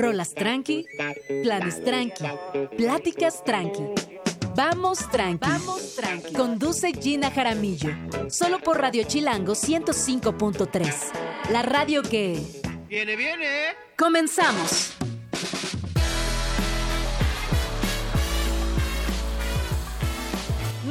Rolas tranqui, planes tranqui, pláticas tranqui. Vamos tranqui. Vamos tranqui. Conduce Gina Jaramillo. Solo por Radio Chilango 105.3. La radio que. Viene, viene. Comenzamos.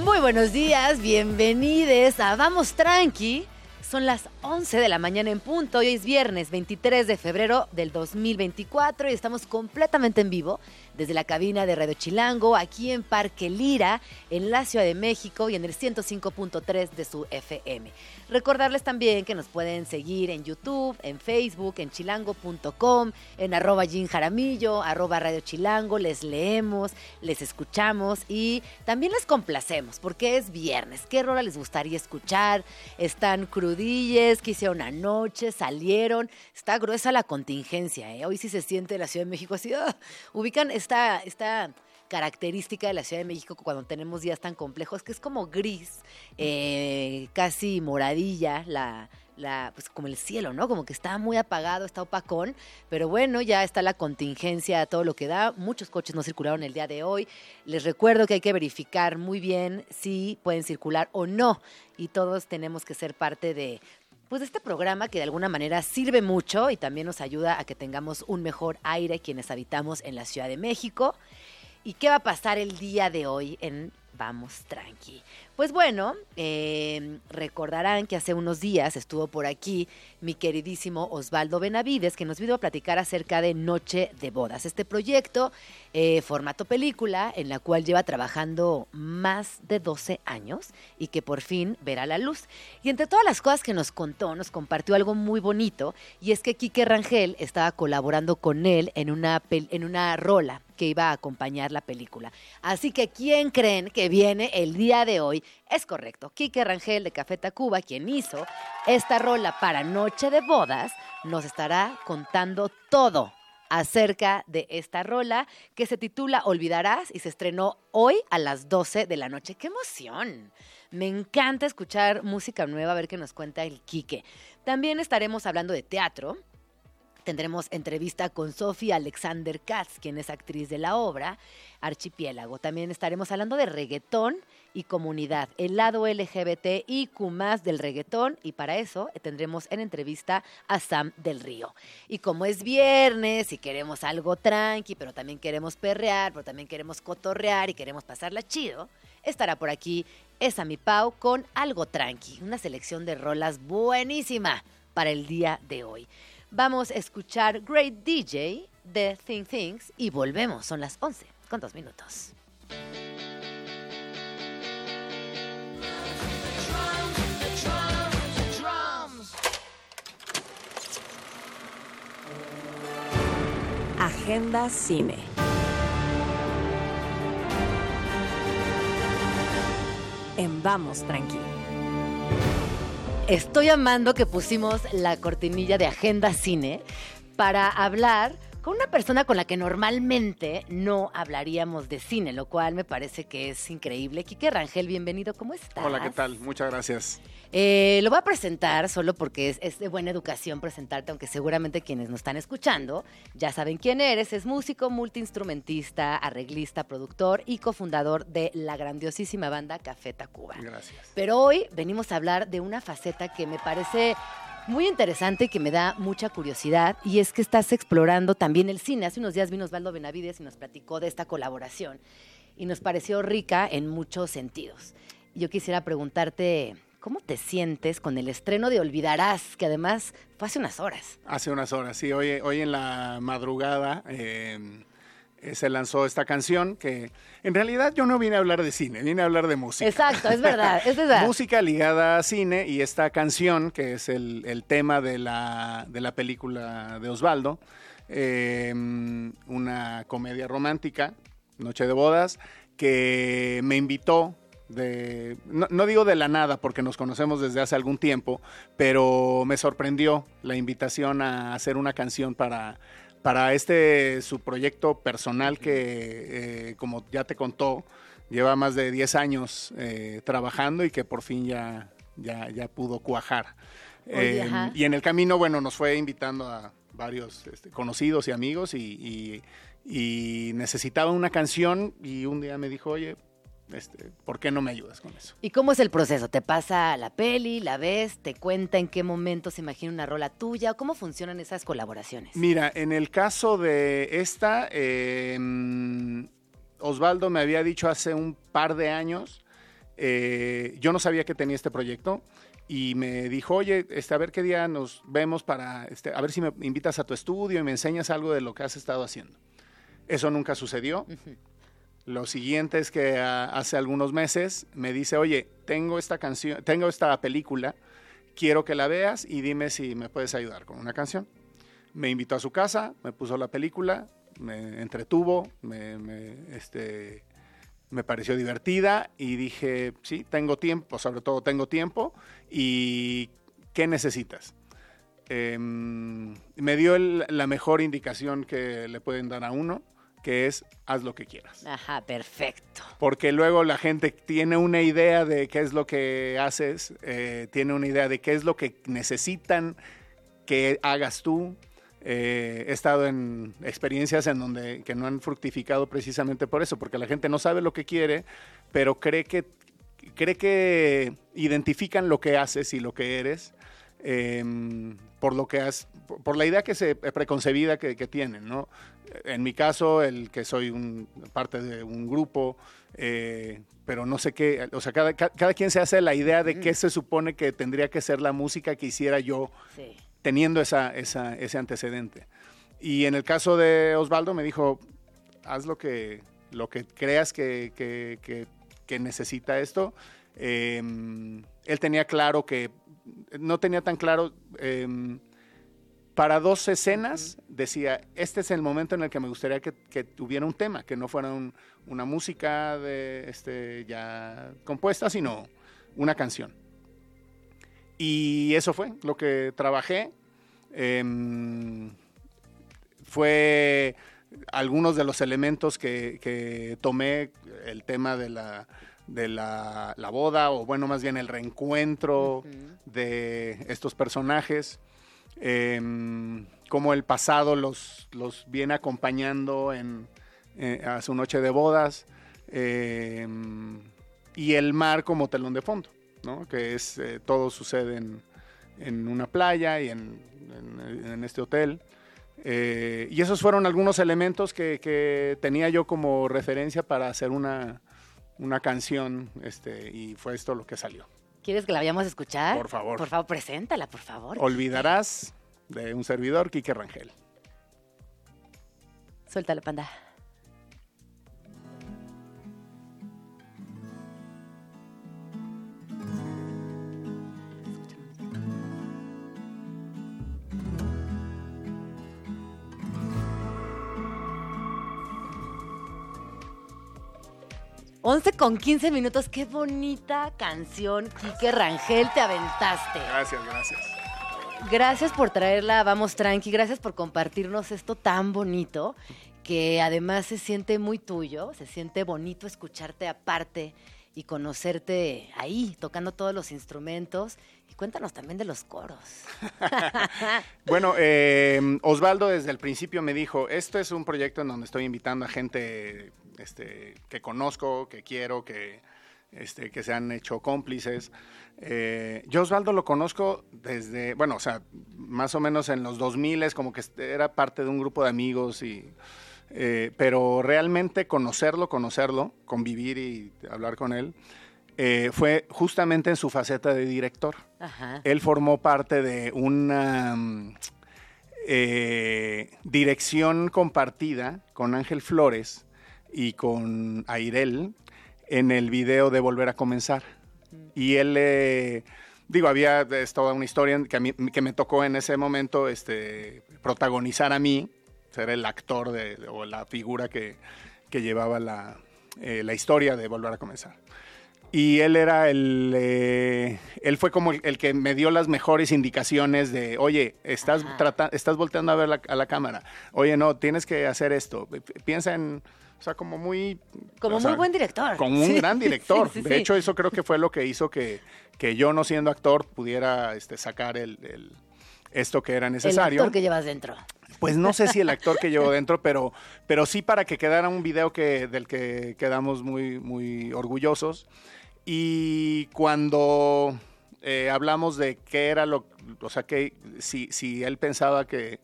Muy buenos días, bienvenidos a Vamos Tranqui. Son las 11 de la mañana en punto. Hoy es viernes 23 de febrero del 2024 y estamos completamente en vivo desde la cabina de Radio Chilango, aquí en Parque Lira, en la Ciudad de México y en el 105.3 de su FM. Recordarles también que nos pueden seguir en YouTube, en Facebook, en chilango.com, en arroba Jaramillo, arroba Radio Chilango, les leemos, les escuchamos y también les complacemos porque es viernes. ¿Qué rola les gustaría escuchar? Están crudilles, que hicieron anoche, salieron. Está gruesa la contingencia, ¿eh? Hoy sí se siente la Ciudad de México así, ¡ah! ubican esta, esta característica de la Ciudad de México cuando tenemos días tan complejos, que es como gris, eh, casi moradilla, la, la, pues como el cielo, ¿no? Como que está muy apagado, está opacón, pero bueno, ya está la contingencia, todo lo que da. Muchos coches no circularon el día de hoy. Les recuerdo que hay que verificar muy bien si pueden circular o no, y todos tenemos que ser parte de pues de este programa que de alguna manera sirve mucho y también nos ayuda a que tengamos un mejor aire quienes habitamos en la Ciudad de México. ¿Y qué va a pasar el día de hoy en Vamos Tranqui? Pues bueno, eh, recordarán que hace unos días estuvo por aquí mi queridísimo Osvaldo Benavides, que nos vino a platicar acerca de Noche de Bodas, este proyecto, eh, formato película, en la cual lleva trabajando más de 12 años y que por fin verá la luz. Y entre todas las cosas que nos contó, nos compartió algo muy bonito, y es que Quique Rangel estaba colaborando con él en una, en una rola que iba a acompañar la película. Así que, ¿quién creen que viene el día de hoy? Es correcto, Quique Rangel de Café Tacuba, quien hizo esta rola para Noche de Bodas, nos estará contando todo acerca de esta rola que se titula Olvidarás y se estrenó hoy a las 12 de la noche. ¡Qué emoción! Me encanta escuchar música nueva, a ver qué nos cuenta el Quique. También estaremos hablando de teatro. Tendremos entrevista con Sofía Alexander Katz, quien es actriz de la obra Archipiélago. También estaremos hablando de reggaetón y comunidad, el lado LGBT y más del reggaetón y para eso tendremos en entrevista a Sam del Río. Y como es viernes y queremos algo tranqui, pero también queremos perrear, pero también queremos cotorrear y queremos pasarla chido, estará por aquí esa mi Pau con algo tranqui, una selección de rolas buenísima para el día de hoy. Vamos a escuchar Great DJ de Think Things y volvemos, son las 11 con dos minutos. Agenda Cine. En Vamos Tranqui. Estoy amando que pusimos la cortinilla de Agenda Cine para hablar con una persona con la que normalmente no hablaríamos de cine, lo cual me parece que es increíble. Quique Rangel, bienvenido, ¿cómo estás? Hola, ¿qué tal? Muchas gracias. Eh, lo voy a presentar solo porque es, de buena educación presentarte, aunque seguramente quienes nos están escuchando ya saben quién eres. Es músico, multiinstrumentista, arreglista, productor y cofundador de la grandiosísima banda Café Tacuba. Gracias. Pero hoy venimos a hablar de una faceta que me parece muy interesante que me da mucha curiosidad y es que estás explorando también el cine. Hace unos días vino Osvaldo Benavides y nos platicó de esta colaboración y nos pareció rica en muchos sentidos. Yo quisiera preguntarte, ¿cómo te sientes con el estreno de Olvidarás, que además fue hace unas horas? Hace unas horas, sí. Hoy, hoy en la madrugada eh, eh, se lanzó esta canción que en realidad yo no vine a hablar de cine, vine a hablar de música. Exacto, es verdad, es verdad. música ligada a cine y esta canción, que es el, tema de la, de la, película de Osvaldo, eh, una comedia romántica, Noche de Bodas, que me invitó de, no, no, digo de la nada porque nos conocemos desde hace algún tiempo, pero me sorprendió la invitación a hacer una canción para, para este su proyecto personal que, eh, como ya te contó, lleva más de 10 años eh, trabajando y que por fin ya, ya, ya pudo cuajar. Oye, Eh, y en el camino, bueno, nos fue invitando a varios este, conocidos y amigos y, y, necesitaba una canción y un día me dijo, oye, este, ¿por qué no me ayudas con eso? ¿Y cómo es el proceso? ¿Te pasa la peli, la ves, te cuenta en qué momento se imagina una rola tuya? ¿Cómo funcionan esas colaboraciones? Mira, en el caso de esta, em, Osvaldo me había dicho hace un par de años, eh, yo no sabía que tenía este proyecto y me dijo, oye, este, a ver qué día nos vemos para, este, a ver si me invitas a tu estudio y me enseñas algo de lo que has estado haciendo. Eso nunca sucedió. Lo siguiente es que ah, hace algunos meses me dice, oye, tengo esta canción, tengo esta película, quiero que la veas y dime si me puedes ayudar con una canción. Me invitó a su casa, me puso la película, me entretuvo, me, este, pareció divertida y dije, sí, tengo tiempo, sobre todo tengo tiempo y ¿qué necesitas? Em, me dio la mejor indicación que le pueden dar a uno que es haz lo que quieras. Ajá, perfecto. Porque luego la gente tiene una idea de qué es lo que haces, eh, tiene una idea de qué es lo que necesitan que hagas tú. Eh, he estado en experiencias en donde que no han fructificado precisamente por eso, porque la gente no sabe lo que quiere, pero cree que cree que identifican lo que haces y lo que eres Em, por lo que has, por la idea que se preconcebida que, tienen, ¿no? En mi caso, el que soy un, parte de un grupo, eh, pero no sé qué, o sea, cada, quien se hace la idea de qué se supone que tendría que ser la música que hiciera yo, teniendo esa, ese antecedente. Y en el caso de Osvaldo me dijo, haz lo que, lo que creas que, que necesita esto. Em, él tenía claro que no tenía tan claro. Em, para dos escenas decía, este es el momento en el que me gustaría que, tuviera un tema, que no fuera una música de, este, ya compuesta, sino una canción. Y eso fue lo que trabajé. Em, fue algunos de los elementos que tomé, el tema de la de la, boda, o bueno, más bien el reencuentro de estos personajes, em, cómo el pasado los, los viene acompañando en, eh, a su noche de bodas, em, y el mar como telón de fondo, ¿no? que es eh, todo sucede en, en, una playa y en, en este hotel. Eh, y esos fueron algunos elementos que, que, tenía yo como referencia para hacer una, una canción este, y fue esto lo que salió. ¿Quieres que la vayamos a escuchar? Por favor. Por favor, preséntala, por favor. Olvidarás de un servidor, Quique Rangel. Suéltalo, panda. 11 con 15 minutos. Qué bonita canción, Quique Rangel, te aventaste. Gracias, gracias. Gracias por traerla, vamos tranqui, gracias por compartirnos esto tan bonito, que además se siente muy tuyo, se siente bonito escucharte aparte y conocerte ahí, tocando todos los instrumentos. Y cuéntanos también de los coros. bueno, eh, Osvaldo desde el principio me dijo, esto es un proyecto en donde estoy invitando a gente este, que conozco, que quiero, que, este, que se han hecho cómplices. Eh, yo Osvaldo lo conozco desde, bueno, o sea, más o menos en los 2000 es como que era parte de un grupo de amigos y... Eh, pero realmente conocerlo, conocerlo, convivir y hablar con él, eh, fue justamente en su faceta de director. Él formó parte de una dirección compartida con Ángel Flores, y con Airel en el video de Volver a Comenzar. Y él, digo, había es toda una historia que, que me tocó en ese momento este, protagonizar a mí, ser el actor de, o la figura que, que llevaba la, eh, la, historia de Volver a Comenzar. Y él era el, eh, él fue como el, que me dio las mejores indicaciones de, oye, estás, estás volteando a ver a la cámara, oye, no, tienes que hacer esto, piensa en o sea, como muy... Como muy buen director. Como un gran director. de hecho, eso creo que fue lo que hizo que, que yo, no siendo actor, pudiera este, sacar el, esto que era necesario. El actor que llevas dentro. pues no sé si el actor que llevo dentro, pero, pero sí para que quedara un video que, del que quedamos muy, muy orgullosos. Y cuando eh, hablamos de qué era lo, o sea, que si, si él pensaba que,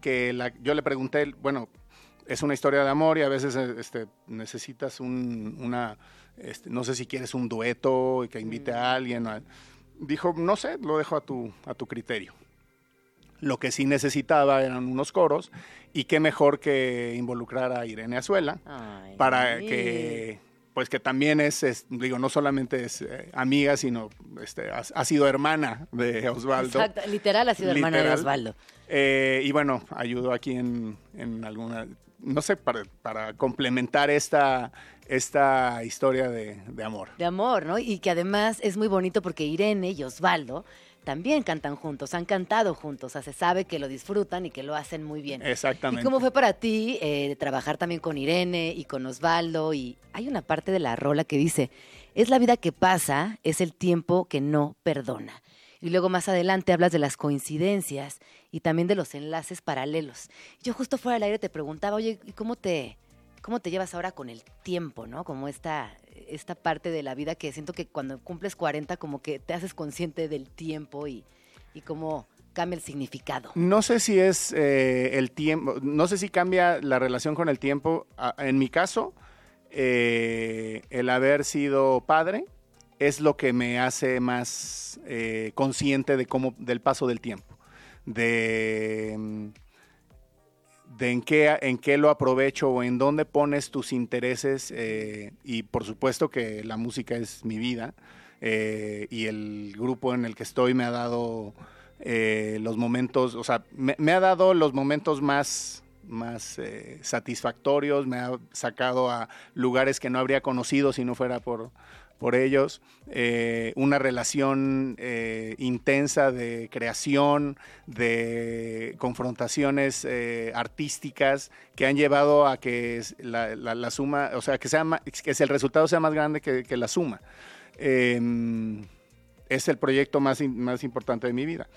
que la, yo le pregunté, bueno, es una historia de amor y a veces este, necesitas un, una, este, no sé si quieres un dueto y que invite a mm. alguien. Dijo, no sé, lo dejo a tu, a tu criterio. Lo que sí necesitaba eran unos coros y qué mejor que involucrar a Irene Azuela para que pues que también es, digo, no solamente es eh, amiga, sino este, ha, sido hermana de Osvaldo. Exacto, literal ha sido hermana de Osvaldo. Eh, y bueno, ayudó aquí en, en alguna, no sé, para, para complementar esta, esta historia de, de, amor. De amor, ¿no? Y que además es muy bonito porque Irene y Osvaldo también cantan juntos, han cantado juntos, o sea, se sabe que lo disfrutan y que lo hacen muy bien. Exactamente. ¿Y cómo fue para ti eh, trabajar también con Irene y con Osvaldo? Y hay una parte de la rola que dice, es la vida que pasa, es el tiempo que no perdona. Y luego más adelante hablas de las coincidencias y también de los enlaces paralelos. Yo justo fuera del aire te preguntaba, oye, ¿y cómo te, cómo te llevas ahora con el tiempo, no? Como esta, esta parte de la vida que siento que cuando cumples 40 como que te haces consciente del tiempo y, y cómo cambia el significado. No sé si es eh, el tiempo, no sé si cambia la relación con el tiempo. En mi caso, eh, el haber sido padre es lo que me hace más eh, consciente de cómo, del paso del tiempo. De mm, de en qué, en qué lo aprovecho o en dónde pones tus intereses eh, y por supuesto que la música es mi vida eh, y el grupo en el que estoy me ha dado los momentos, o sea, me, ha dado los momentos más más satisfactorios, me ha sacado a lugares que no habría conocido si no fuera por, por ellos, eh, una relación eh, intensa de creación, de confrontaciones eh, artísticas que han llevado a que la, suma, o sea, que, sea que el resultado sea más grande que, la suma. Em, es el proyecto más, más importante de mi vida.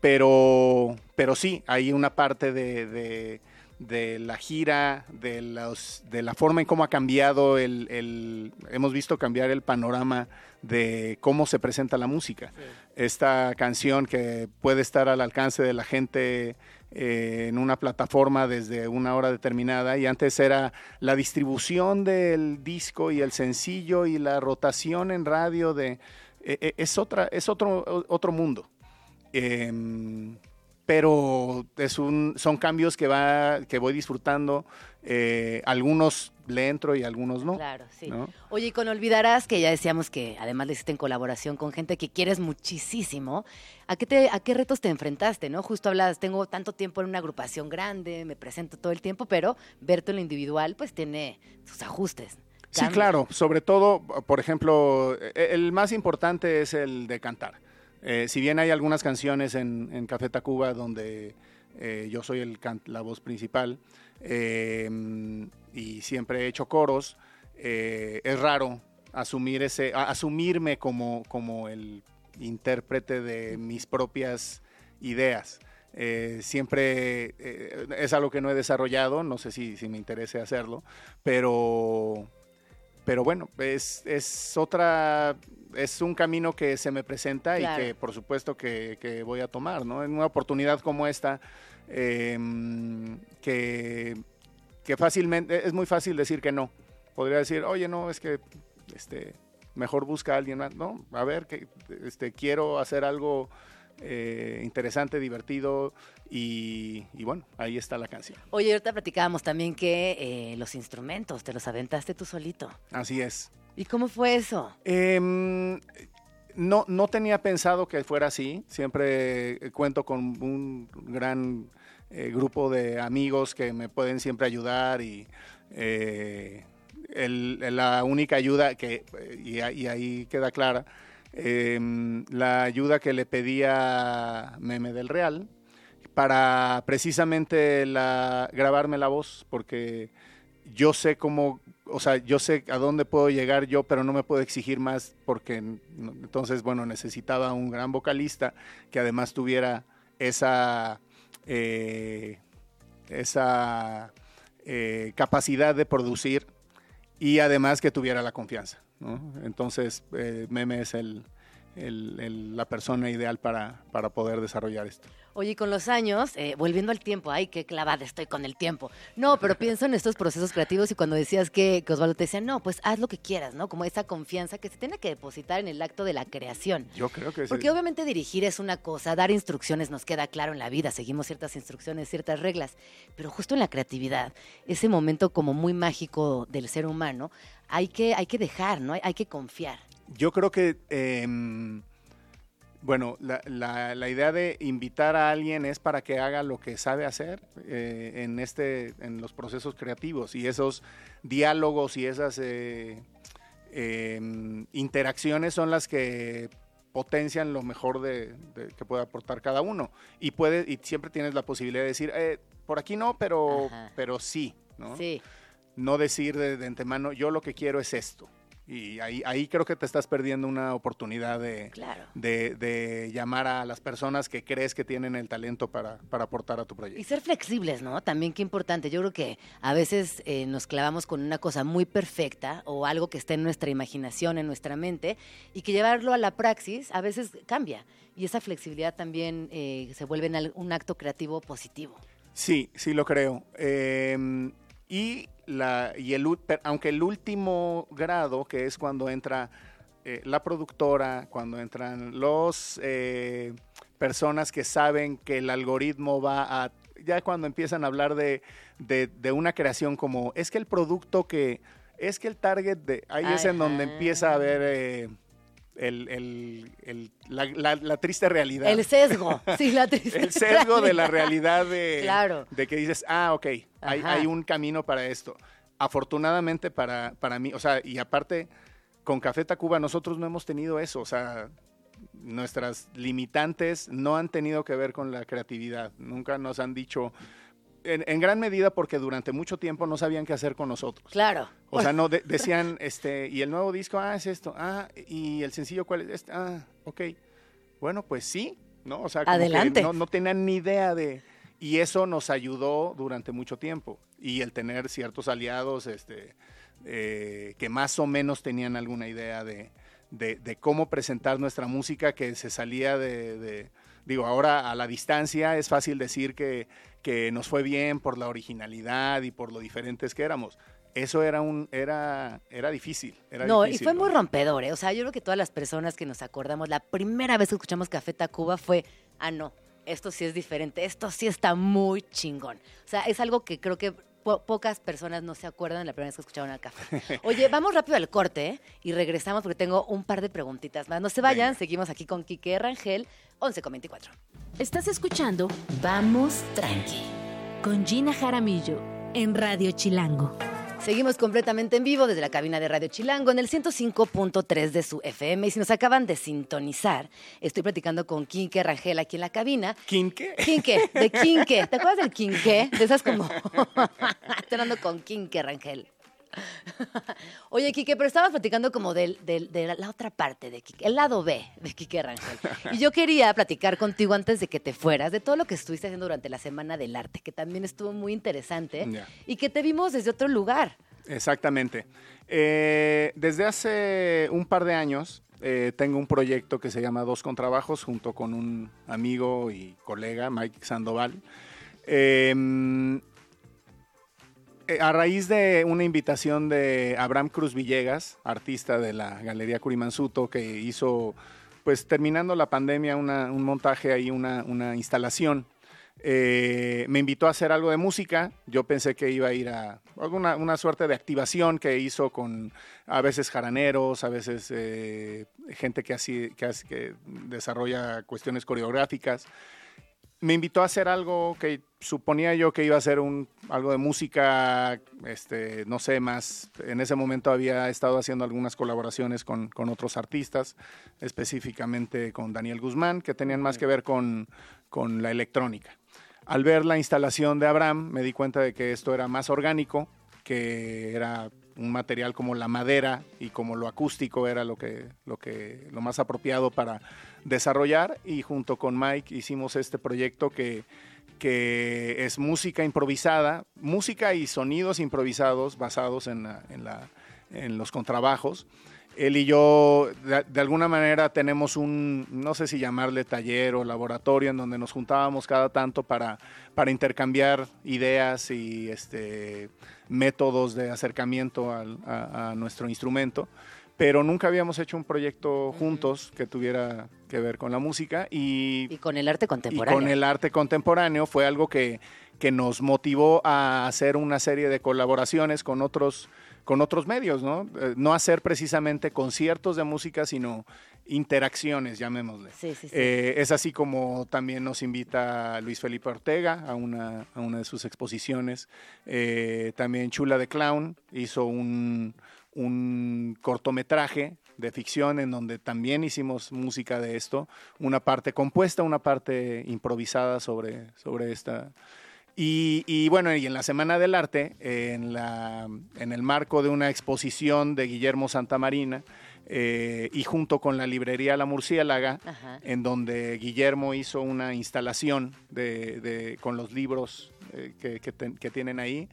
Pero, pero sí, hay una parte de de la gira, de, los, de la forma en cómo ha cambiado el, hemos visto cambiar el panorama de cómo se presenta la música. Esta canción que puede estar al alcance de la gente eh, en una plataforma desde una hora determinada y antes era la distribución del disco y el sencillo y la rotación en radio de e, e, es otra es otro otro mundo. Em, pero es un, son cambios que, va, que voy disfrutando. Eh, algunos le entro y algunos no. Claro, sí. Oye, y con Olvidarás, que ya decíamos que además le hiciste en colaboración con gente que quieres muchísimo, ¿a qué, te, ¿a qué retos te enfrentaste? no Justo hablas, tengo tanto tiempo en una agrupación grande, me presento todo el tiempo, pero verte en lo individual pues tiene sus ajustes. Sí, claro. Sobre todo, por ejemplo, e, el más importante es el de cantar. Eh, si bien hay algunas canciones en, Café Tacuba donde eh, yo soy la voz principal em, y siempre he hecho coros, eh, es raro asumir ese, asumirme como, como el intérprete de mis propias ideas. siempre es algo que no he desarrollado, no sé si, si me interese hacerlo, pero pero bueno, es, es otra, es un camino que se me presenta y que por supuesto que, voy a tomar, ¿no? En una oportunidad como esta, em, que, que fácilmente, es muy fácil decir que no. Podría decir, oye, no, es que este, mejor busca a alguien más. No, a ver, que este, quiero hacer algo eh, interesante, divertido y, bueno, ahí está la canción. Oye, ahorita platicábamos también que eh, los instrumentos te los aventaste tú solito. Así es. ¿Y cómo fue eso? Em, no, no tenía pensado que fuera así. Siempre cuento con un gran eh, grupo de amigos que me pueden siempre ayudar y la única ayuda que, y ahí queda clara, Em, la ayuda que le pedía Meme del Real para precisamente grabarme la voz, porque yo sé cómo, o sea, yo sé a dónde puedo llegar yo, pero no me puedo exigir más porque entonces, bueno, necesitaba un gran vocalista que además tuviera esa, eh, esa eh, capacidad de producir y además que tuviera la confianza. ¿No? Entonces, eh, Meme es el, el- la persona ideal para, para poder desarrollar esto. Oye, con los años, eh, volviendo al tiempo, ay, qué clavada estoy con el tiempo. No, pero pienso en estos procesos creativos y cuando decías que, que Osvaldo te decía, no, pues haz lo que quieras, ¿no? Como esa confianza que se tiene que depositar en el acto de la creación. Yo creo que sí. Porque obviamente dirigir es una cosa, dar instrucciones nos queda claro en la vida, seguimos ciertas instrucciones, ciertas reglas, pero justo en la creatividad, ese momento como muy mágico del ser humano, hay que, hay que dejar, ¿no? Hay, hay que confiar. Yo creo que, em, bueno, la, la- la idea de invitar a alguien es para que haga lo que sabe hacer eh, en, este, en los procesos creativos y esos diálogos y esas eh, em, interacciones son las que potencian lo mejor de, de- que puede aportar cada uno y puede y siempre tienes la posibilidad de decir eh, por aquí no pero Ajá. pero sí ¿no? Sí. no decir de, de antemano, yo lo que quiero es esto. Y ahí, ahí creo que te estás perdiendo una oportunidad de, Claro. de, de llamar a las personas que crees que tienen el talento para, para aportar a tu Y proyecto. ser flexibles, ¿no? También qué importante. Yo creo que a veces eh, nos clavamos con una cosa muy perfecta o algo que está en nuestra imaginación, en nuestra mente, y que llevarlo a la praxis a veces cambia. Y esa flexibilidad también eh, se vuelve en un acto creativo positivo. Sí, sí lo creo. Eh, y la, y el, aunque el último grado, que es cuando entra eh, la productora, cuando entran los eh, personas que saben que el algoritmo va a, ya cuando empiezan a hablar de, de- de una creación como, es que el producto que, es que el target de, ahí es en donde empieza a haber eh, el- el- el- la, la- la triste realidad. El sesgo, sí, la tristeza. el sesgo de la realidad de, Claro. de que dices, ah, ok, hay, hay un camino para esto. Afortunadamente para, para mí, o sea, y aparte, con Café Tacuba nosotros no hemos tenido eso, o sea, nuestras limitantes no han tenido que ver con la creatividad, nunca nos han dicho, en, en gran medida porque durante mucho tiempo no sabían qué hacer con nosotros. Claro. O sea, no de- decían, este, y el nuevo disco, ah, es esto, ah, y el sencillo, ¿cuál es? Este, ah, ok. Bueno, pues sí, ¿no? O sea, como que no, no tenían ni idea de. Y eso nos ayudó durante mucho tiempo. Y el tener ciertos aliados, este, eh, que más o menos tenían alguna idea de, de- de cómo presentar nuestra música, que se salía de- digo, ahora a la distancia es fácil decir que, que nos fue bien por la originalidad y por lo diferentes que éramos. Eso era un, era, era difícil. Era No, y fue ¿no? muy rompedor, ¿eh? O sea, yo creo que todas las personas que nos acordamos, la primera vez que escuchamos Café Tacuba fue, ah, no, esto sí es diferente, esto sí está muy chingón. O sea, es algo que creo que po- pocas personas no se acuerdan la primera vez que escucharon al café. Oye, vamos rápido al corte ¿eh? y regresamos porque tengo un par de preguntitas más. No se vayan, Venga. seguimos aquí con Quique Rangel, 11 con 24. Estás escuchando Vamos Tranqui con Gina Jaramillo en Radio Chilango. Seguimos completamente en vivo desde la cabina de Radio Chilango en el 105.3 de su FM. Y si nos acaban de sintonizar, estoy platicando con Quique Rangel aquí en la cabina. ¿Quinque? Quinque, de Quinque. ¿Te acuerdas del Quinque? De esas como. Estoy hablando con Quinque Rangel. Oye, Quique, pero estabas platicando como de la, otra parte de Quique, el lado B de Quique Rangel. Y yo quería platicar contigo antes de que te fueras de todo lo que estuviste haciendo durante la Semana del Arte, que también estuvo muy interesante y que te vimos desde otro lugar. Exactamente. Eh, desde hace un par de años eh, tengo un proyecto que se llama Dos Contrabajos junto con un amigo y colega, Mike Sandoval. Eh, a raíz de una invitación de Abraham Cruz Villegas, artista de la Galería Curimansuto, que hizo, pues terminando la pandemia, un montaje ahí, una, instalación. Eh, me invitó a hacer algo de música. Yo pensé que iba a ir a alguna una suerte de activación que hizo con a veces jaraneros, a veces eh, gente que, que desarrolla cuestiones coreográficas. Me invitó a hacer algo que suponía yo que iba a ser un, algo de música, este, no sé, más. En ese momento había estado haciendo algunas colaboraciones con, con otros artistas, específicamente con Daniel Guzmán, que tenían más que ver con, con la electrónica. Al ver la instalación de Abraham, me di cuenta de que esto era más orgánico, que era un material como la madera y como lo acústico era lo que, lo que lo más apropiado para desarrollar y junto con Mike hicimos este proyecto que, que es música improvisada, música y sonidos improvisados basados en, en, los contrabajos. Él y yo, de, alguna manera, tenemos un, no sé si llamarle taller o laboratorio, en donde nos juntábamos cada tanto para, para intercambiar ideas y este, métodos de acercamiento a nuestro instrumento pero nunca habíamos hecho un proyecto juntos que tuviera que ver con la música y, y con el arte contemporáneo. Y con el arte contemporáneo fue algo que, que nos motivó a hacer una serie de colaboraciones con otros, con otros medios, ¿no? Eh, no hacer precisamente conciertos de música, sino interacciones, llamémosle. Sí, sí, sí. Eh, es así como también nos invita Luis Felipe Ortega a una, a una de sus exposiciones. Eh, también Chula de Clown hizo un, un cortometraje de ficción en donde también hicimos música de esto, una parte compuesta, una parte improvisada sobre, sobre esta. Y, bueno, y en la Semana del Arte, en, la, en el marco de una exposición de Guillermo Santamarina, eh, y junto con la librería La Murciélaga, en donde Guillermo hizo una instalación de, con los libros eh, que, que, tienen ahí,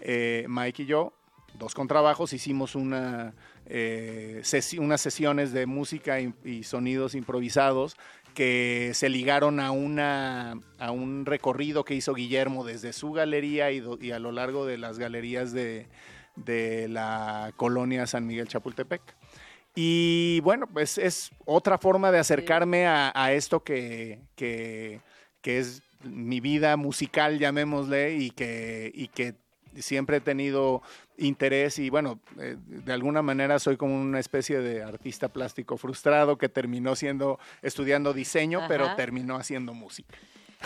eh, Mike y yo dos contrabajos, hicimos eh, unas sesiones de música y, sonidos improvisados que se ligaron a, una, a un recorrido que hizo Guillermo desde su galería y, a lo largo de las galerías de, la colonia San Miguel Chapultepec. Y bueno, pues es otra forma de acercarme a, esto que, que, es mi vida musical, llamémosle, y que, y que siempre he tenido interés y bueno, eh, de alguna manera soy como una especie de artista plástico frustrado que terminó siendo, estudiando diseño, pero terminó haciendo música.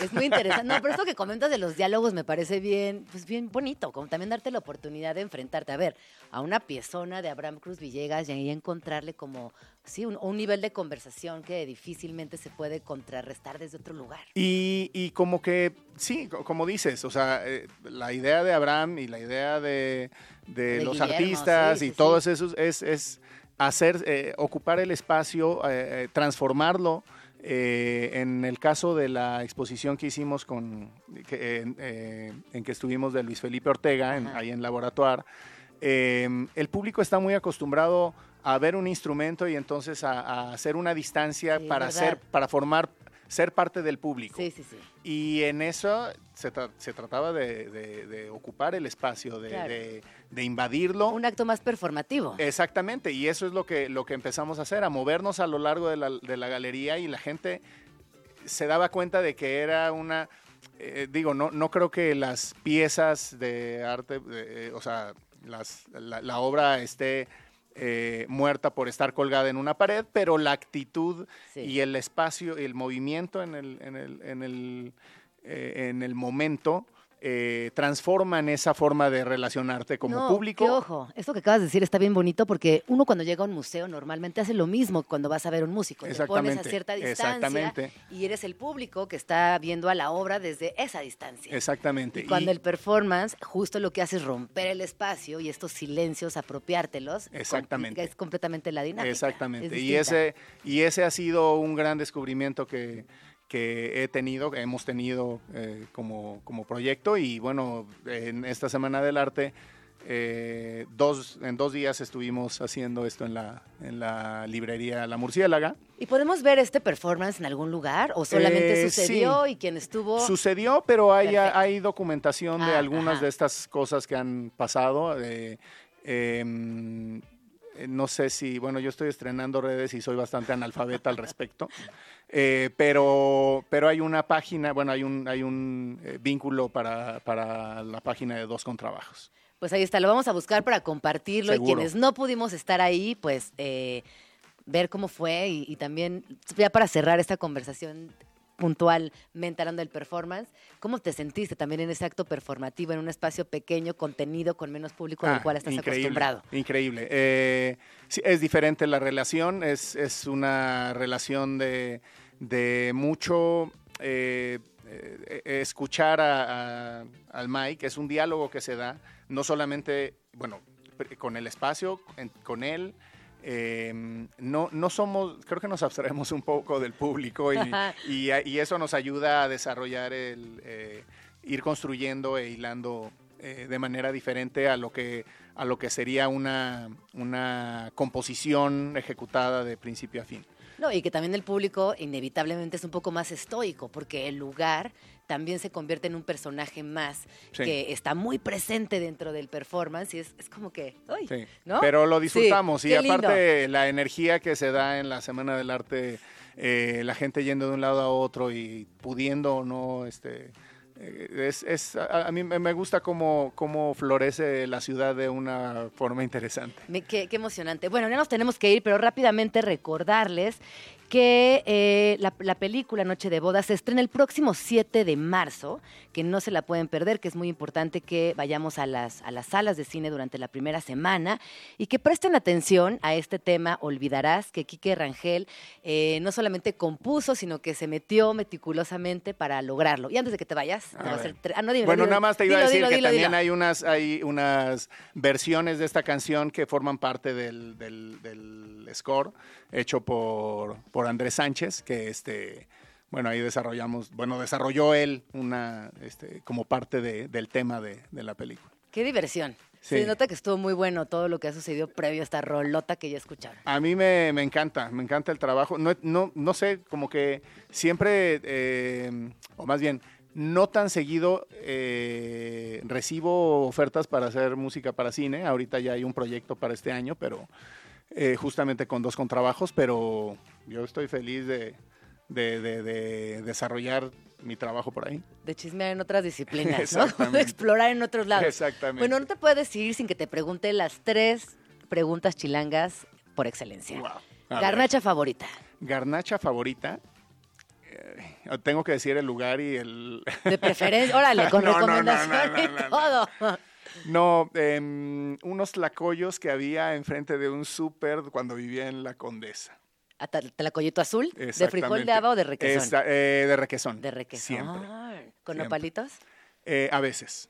Es muy interesante. No, pero esto que comentas de los diálogos me parece bien, pues bien bonito, como también darte la oportunidad de enfrentarte, a ver, a una piezona de Abraham Cruz Villegas y ahí encontrarle como, sí, un, nivel de conversación que difícilmente se puede contrarrestar desde otro lugar. Y, como que, sí, como dices, o sea, eh, la idea de Abraham y la idea de, los artistas y todos esos es, hacer, eh, ocupar el espacio, eh, transformarlo en el caso de la exposición que hicimos con, eh, en que estuvimos de Luis Felipe Ortega, ahí en Laboratoire, el público está muy acostumbrado a ver un instrumento y entonces a, hacer una distancia para, hacer, para formar ser parte del público. Sí, sí, sí. Y en eso se, trataba de, ocupar el espacio, de, invadirlo. Un acto más performativo. Exactamente, y eso es lo que, lo que empezamos a hacer, a movernos a lo largo de la, galería y la gente se daba cuenta de que era una... Eh, digo, no, no creo que las piezas de arte, eh, o sea, la obra esté eh, muerta por estar colgada en una pared, pero la actitud y el espacio y el movimiento en el, en el, en el, eh, en el momento eh, transforman esa forma de relacionarte como público. Qué ojo, esto que acabas de decir está bien bonito porque uno cuando llega a un museo normalmente hace lo mismo cuando vas a ver un músico. Te pones a cierta distancia y eres el público que está viendo a la obra desde esa distancia. Exactamente. Y cuando el performance justo lo que hace es romper el espacio y estos silencios apropiártelos. Exactamente. Es completamente la dinámica. Exactamente. Y ese, y ese ha sido un gran descubrimiento que que he tenido, hemos tenido eh, como, como, proyecto y bueno, en esta Semana del Arte, eh, dos, en dos días estuvimos haciendo esto en la, en la librería La Murciélaga. ¿Y podemos ver este performance en algún lugar o solamente eh, sucedió y quien estuvo? Sucedió, pero hay, hay documentación de ah, algunas de estas cosas que han pasado. Em, no sé si, bueno, yo estoy estrenando redes y soy bastante analfabeta al respecto. Eh, pero, pero hay una página, bueno, hay un, hay un eh, vínculo para, para, la página de Dos Contrabajos. Pues ahí está, lo vamos a buscar para compartirlo y quienes no pudimos estar ahí, pues eh, ver cómo fue y, y, también, ya para cerrar esta conversación puntualmente hablando del performance, ¿cómo te sentiste también en ese acto performativo, en un espacio pequeño, contenido, con menos público del ah, cual estás acostumbrado? Increíble. Eh, es diferente la relación, es, es una relación de, de mucho... Eh, eh, escuchar a, al Mike, es un diálogo que se da, no solamente, bueno, con el espacio, con él, em, no, no somos, creo que nos abstraemos un poco del público y, y, y eso nos ayuda a desarrollar el, eh, ir construyendo e hilando eh, de manera diferente a lo que, a lo que sería una, una composición ejecutada de principio a fin. No, y que también el público inevitablemente es un poco más estoico, porque el lugar también se convierte en un personaje más Sí. que está muy presente dentro del performance y es, es como que, ¡ay! Sí, ¿no? Pero lo disfrutamos Sí, y lindo. aparte la energía que se da en la Semana del Arte, eh, la gente yendo de un lado a otro y pudiendo o no, este, eh, es, es- a, mí me me gusta cómo, cómo florece la ciudad de una forma interesante. Me- qué, qué emocionante. Bueno, ya nos tenemos que ir, pero rápidamente recordarles que eh, la, la película Noche de Bodas se estrena el próximo 7 de marzo, que no se la pueden perder, que es muy importante que vayamos a las, a las salas de cine durante la primera semana y que presten atención a este tema Olvidarás, que Quique Rangel eh, no solamente compuso, sino que se metió meticulosamente para lograrlo. Y antes de que te vayas, te A voy a hacer ah, no, dime, Bueno, dime, nada más te iba a decir dilo, que dilo, también hay unas, hay unas versiones de esta canción que forman parte del, del- del score hecho por, por Andrés Sánchez, que este, bueno, ahí desarrollamos, bueno, desarrolló él una, este, como parte de- del tema de, de la película. Qué diversión. Sí. Se nota que estuvo muy bueno todo lo que ha sucedido previo a esta rolota que ya escucharon. A mí me, me encanta, me encanta el trabajo. No, no, no sé, como que siempre, eh, o más bien, no tan seguido eh, recibo ofertas para hacer música para cine. Ahorita ya hay un proyecto para este año, pero eh, justamente con dos contrabajos, pero yo estoy feliz de, de- de- de desarrollar mi trabajo por ahí. De chismear en otras disciplinas, ¿no? De explorar en otros lados. Exactamente. Bueno, no te puedes ir sin que te pregunte las tres preguntas chilangas por excelencia. Wow. Ver. Garnacha favorita. Garnacha favorita. eh, tengo que decir el lugar y el, De preferencia, órale, con No, recomendación no, no, y todo. No, em, unos tlacoyos que había enfrente de un súper cuando vivía en La Condesa. ¿A ta- ¿Tlacoyito azul? ¿De frijol de haba o de requesón? Eh, de requesón. de requesón. Siempre. ¿Con siempre. nopalitos? Eh, a veces.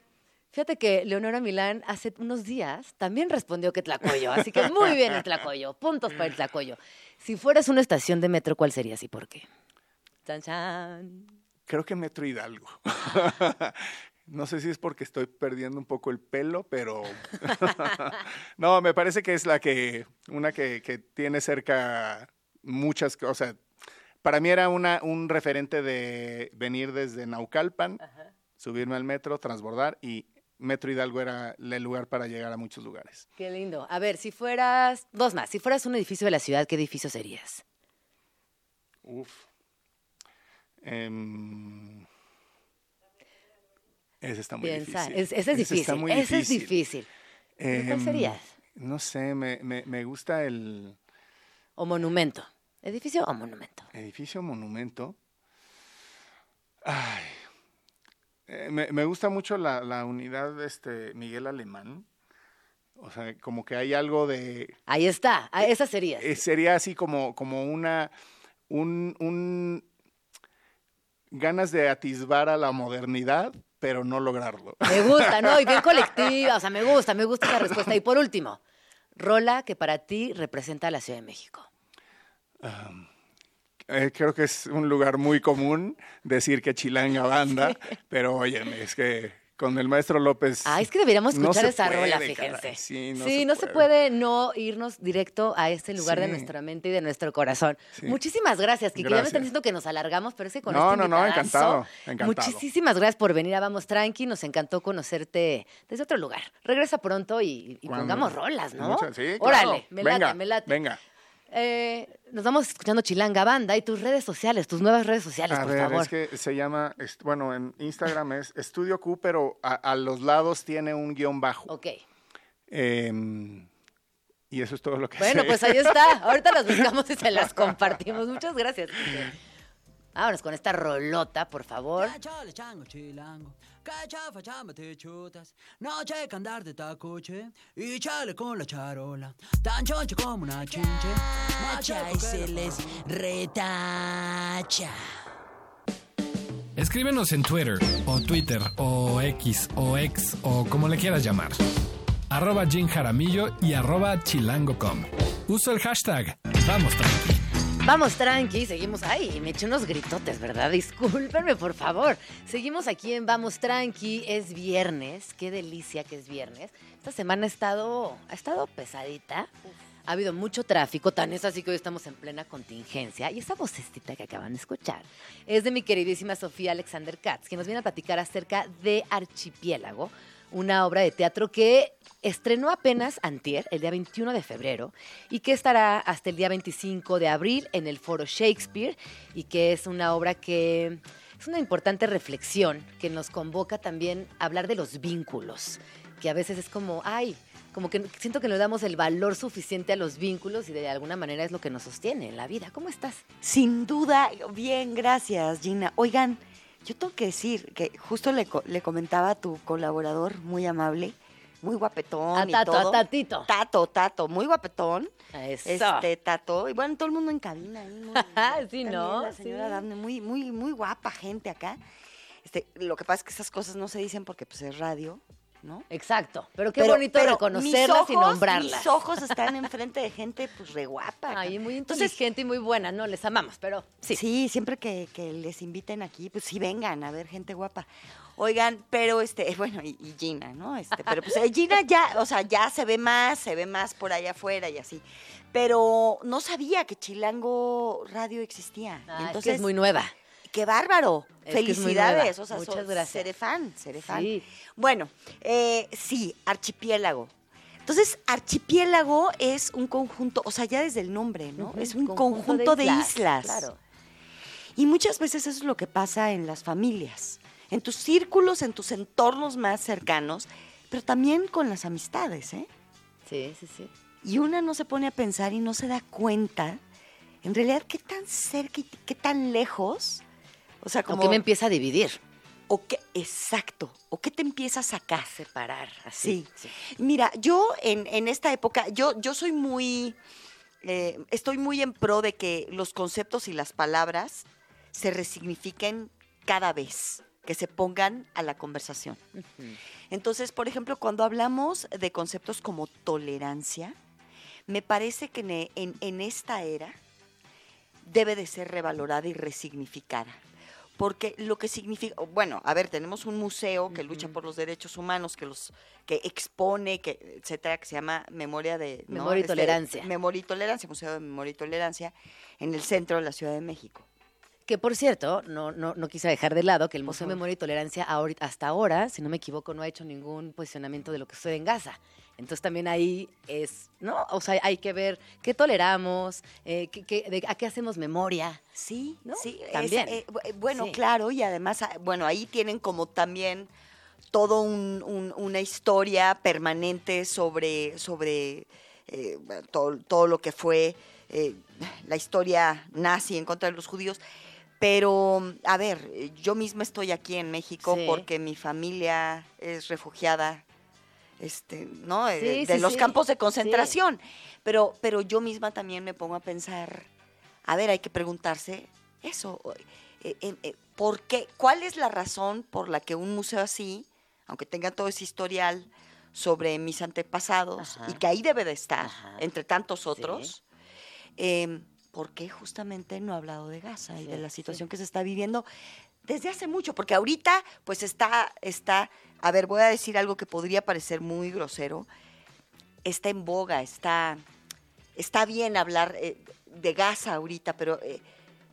Fíjate que Leonora Milán hace unos días también respondió que Tlacoyo, así que muy bien el Tlacoyo, puntos para el Tlacoyo. Si fueras una estación de metro, ¿cuál serías y por qué? Chan, chan. Creo que Metro Hidalgo. No sé si es porque estoy perdiendo un poco el pelo, pero no, me parece que es la que, una que, que tiene cerca muchas cosas. Para mí era una, un referente de venir desde Naucalpan, subirme al metro, transbordar y Metro Hidalgo era el lugar para llegar a muchos lugares. Qué lindo. A ver, si fueras, dos más, si fueras un edificio de la ciudad, ¿qué edificio serías? Uf. Em, ese está muy Piensa, difícil. es- ese es Ese difícil, muy ese es difícil. ¿Pero ¿Cuál Em, serías? No sé, me, me- me gusta el ¿O monumento? ¿Edificio o monumento? edificio monumento. Ay, eh, me, me gusta mucho la, la unidad este, Miguel Alemán. O sea, como que hay algo de... Ahí está, ah, esa serías. eh, sería así como, como una... Un, un- ganas de atisbar a la modernidad, pero no lograrlo. Me gusta, ¿no? Y bien colectiva, o sea, me gusta, me gusta esa respuesta. Y por último, rola que para ti representa a la Ciudad de México. Eh, creo que es un lugar muy común decir que chilanga banda, pero óyeme, es que con el maestro López. Ah, es que deberíamos no escuchar se esa puede, rola, caray. fíjense. Sí, no, Sí, se, no puede. se puede no irnos directo a este lugar de nuestra mente y de nuestro corazón. Sí. Muchísimas gracias, Kiki. Ya me están Gracias. diciendo que nos alargamos, pero es que con No, este no, no, invitadazo, encantado, encantado. Muchísimas gracias por venir a Vamos Tranqui. Nos encantó conocerte desde otro lugar. Regresa pronto y, pongamos rolas, ¿no? Muchas- sí, claro. Órale, me venga, late, me late. Venga. Eh, nos vamos escuchando Chilanga Banda y tus redes sociales, tus nuevas redes sociales, A por ver, favor. es que se llama, bueno, en Instagram es Estudio Q, pero a, a los lados tiene un guion bajo. Ok. Em, y eso es todo lo que Bueno, sé. pues ahí está. Ahorita las buscamos y se las compartimos. Muchas gracias. Vámonos con esta rolota, por favor. Ya chale chango chilango, que chafa te chutas, no checa andar de tacoche y chale con la charola, tan choncho como una chinche, macha y se les retacha. Escríbenos en Twitter o Twitter o X o X o como le quieras llamar. Arroba Jim Jaramillo y arroba chilango.com. Uso el hashtag Vamos Tranqui. Vamos tranqui, seguimos ahí. Me eché unos gritotes, ¿verdad? Discúlpenme, por favor. Seguimos aquí en Vamos tranqui. Es viernes. Qué delicia que es viernes. Esta semana ha estado, ha estado pesadita. Ha habido mucho tráfico, tan es así que hoy estamos en plena contingencia. Y esa vocecita que acaban de escuchar es de mi queridísima Sofía Alexander Katz, que nos viene a platicar acerca de Archipiélago, una obra de teatro que estrenó apenas antier, el día 21 de febrero, y que estará hasta el día 25 de abril en el Foro Shakespeare, y que es una obra que es una importante reflexión que nos convoca también a hablar de los vínculos, que a veces es como, ay, como que siento que no damos el valor suficiente a los vínculos y de alguna manera es lo que nos sostiene en la vida. ¿Cómo estás? Sin duda, bien, gracias, Gina. Oigan, yo tengo que decir que justo le, le comentaba a tu colaborador muy amable, muy guapetón A y Tato, todo. a Tatito. Tato, Tato, muy guapetón. Eso. Este, Tato. Y bueno, todo el mundo en cabina ahí. muy- Sí, también ¿no? La señora Sí. Dafne, muy, muy, muy guapa gente acá. Este, lo que pasa es que esas cosas no se dicen porque pues es radio, ¿no? Exacto. Pero qué Pero- bonito pero reconocerlas y nombrarlas. Mis ojos están enfrente de gente pues re guapa. Ay, muy Entonces, inteligente y muy buena, ¿no? Les amamos, pero sí. Sí, siempre que, que les inviten aquí, pues sí vengan a ver gente guapa. Oigan, pero este, bueno, y, y Gina, ¿no? Este, pero pues eh, Gina ya, o sea, ya se ve más, se ve más por allá afuera y así. Pero no sabía que Chilango Radio existía. Ah, es Entonces, que es muy nueva. Qué bárbaro. Es Felicidades. O sea, Muchas so- gracias. seré fan, seré fan. Sí. Bueno, eh, sí, archipiélago. Entonces, archipiélago es un conjunto, o sea, ya desde el nombre, ¿no? Es un conjunto, de, islas. Claro. Y muchas veces eso es lo que pasa en las familias, en tus círculos, en tus entornos más cercanos, pero también con las amistades, ¿eh? Sí, sí, sí. Y una no se pone a pensar y no se da cuenta, en realidad, qué tan cerca y qué tan lejos, o sea, Como como... que me empieza a dividir. o qué, exacto, o qué te empieza a sacar. Separar, así. Sí. Mira, yo en, en esta época, yo, yo soy muy, eh, estoy muy en pro de que los conceptos y las palabras se resignifiquen cada vez, que se pongan a la conversación. Entonces, por ejemplo, cuando hablamos de conceptos como tolerancia, me parece que en, en- en esta era debe de ser revalorada y resignificada. Porque lo que significa, bueno, a ver, tenemos un museo que lucha por los derechos humanos, que los que expone, que etcétera, que se llama Memoria de ¿no? Memoria y Tolerancia. Memoria y Tolerancia, Museo de Memoria y Tolerancia, en el centro de la Ciudad de México. Que por cierto, no, no, no quise dejar de lado que el Museo de. Memoria y Tolerancia ahorita, hasta ahora, si no me equivoco, no ha hecho ningún posicionamiento de lo que sucede en Gaza. Entonces también ahí es, ¿no? O sea, hay que ver qué toleramos, eh, qué- qué- de- a qué hacemos memoria. Sí, ¿No? sí, es, También. eh, bu- bueno, Sí. claro, y además, ah, bueno, ahí tienen como también todo un- un- una historia permanente sobre, sobre eh, todo, todo lo que fue eh, la historia nazi en contra de los judíos. Pero, a ver, yo misma estoy aquí en México Sí. porque mi familia es refugiada, este, ¿no? Eh, Sí, de sí, los sí. campos de concentración. Pero, pero yo misma también me pongo a pensar, a ver, hay que preguntarse eso. eh, eh, ¿Por qué? ¿Cuál es la razón por la que un museo así, aunque tenga todo ese historial sobre mis antepasados, Ajá. y que ahí debe de estar, Ajá. entre tantos otros, eh, ¿por qué justamente no ha hablado de Gaza y de la situación que se está viviendo desde hace mucho? Porque ahorita, pues está, está, a ver, voy a decir algo que podría parecer muy grosero, está en boga, está, está bien hablar eh, de Gaza ahorita, pero eh,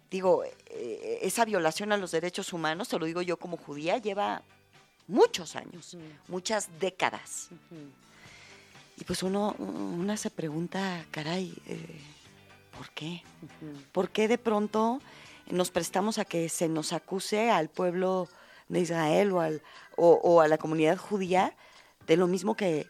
digo, eh, esa violación a los derechos humanos, te lo digo yo como judía, lleva muchos años, muchas décadas. Y pues uno, una se pregunta, caray, ¿por qué? ¿Por qué de pronto nos prestamos a que se nos acuse al pueblo de Israel o, al, o, o a la comunidad judía de lo mismo que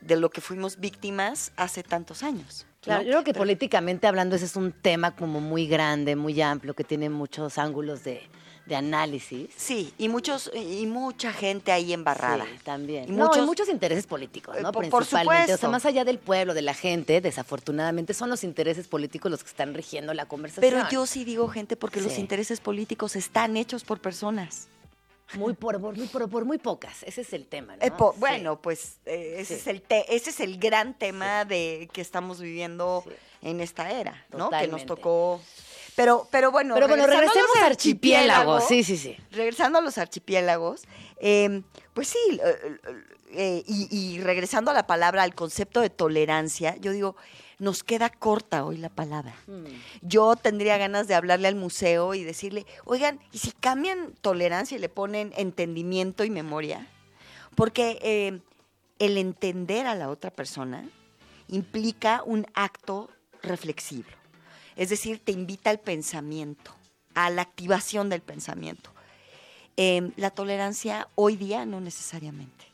de lo que fuimos víctimas hace tantos años? Claro, ¿no? yo creo que Pero- políticamente hablando ese es un tema como muy grande, muy amplio, que tiene muchos ángulos de, de análisis. Sí, y muchos y mucha gente ahí embarrada. Sí, también. Y no, muchos- y muchos intereses políticos, Eh, ¿no? por- por Principalmente. O sea, más allá del pueblo, de la gente, desafortunadamente, son los intereses políticos los que están rigiendo la conversación. Pero yo sí digo gente porque los intereses políticos están hechos por personas. Muy por, por, muy, por, por muy pocas. Ese es el tema, ¿no? Eh, po- Sí. Bueno, pues eh, ese, Sí. es el te- ese es el gran tema de que estamos viviendo en esta era, ¿no? Que nos tocó. Pero, pero bueno, Pero bueno, regresemos los a archipiélagos. archipiélagos, Sí, sí, sí. Regresando a los archipiélagos, eh, pues sí, eh, eh, y, y regresando a la palabra, al concepto de tolerancia, yo digo, nos queda corta hoy la palabra. Mm. Yo tendría ganas de hablarle al museo y decirle, oigan, ¿y si cambian tolerancia y le ponen entendimiento y memoria? Porque eh, el entender a la otra persona implica un acto reflexivo. Es decir, te invita al pensamiento, a la activación del pensamiento. Eh, la tolerancia hoy día no necesariamente.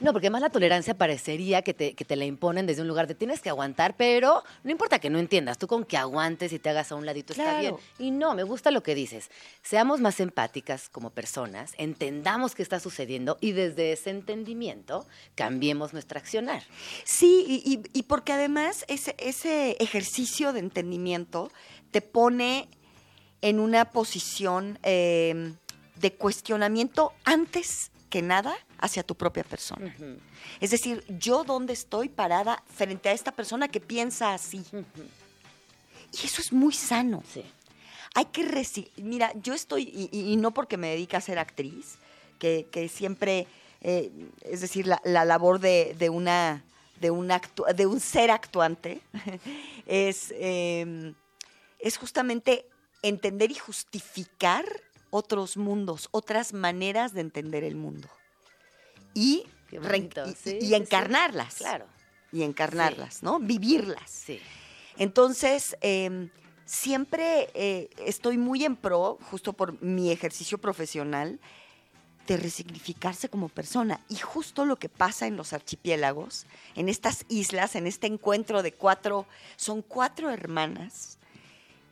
No, porque más la tolerancia parecería que te, que te la imponen desde un lugar de tienes que aguantar, pero no importa que no entiendas, tú con que aguantes y te hagas a un ladito está bien. Y no, me gusta lo que dices. Seamos más empáticas como personas, entendamos qué está sucediendo y desde ese entendimiento cambiemos nuestra accionar. Sí, y, y- y porque además ese, ese ejercicio de entendimiento te pone en una posición eh, de cuestionamiento antes que nada hacia tu propia persona. Es decir, yo dónde estoy parada frente a esta persona que piensa así. Y eso es muy sano. Sí. Hay que reci- Mira, yo estoy, y, y- y no porque me dedique a ser actriz, que, que siempre, eh, es decir, la, la labor de, de una, de, un actu- de un ser actuante es, eh, es justamente entender y justificar otros mundos, otras maneras de entender el mundo. Y, bonito, y- sí, y sí, sí. encarnarlas. Claro. Y encarnarlas, ¿no? Vivirlas. Sí. Entonces, eh, siempre eh, estoy muy en pro, justo por mi ejercicio profesional, de resignificarse como persona. Y justo lo que pasa en los archipiélagos, en estas islas, en este encuentro de cuatro, son cuatro hermanas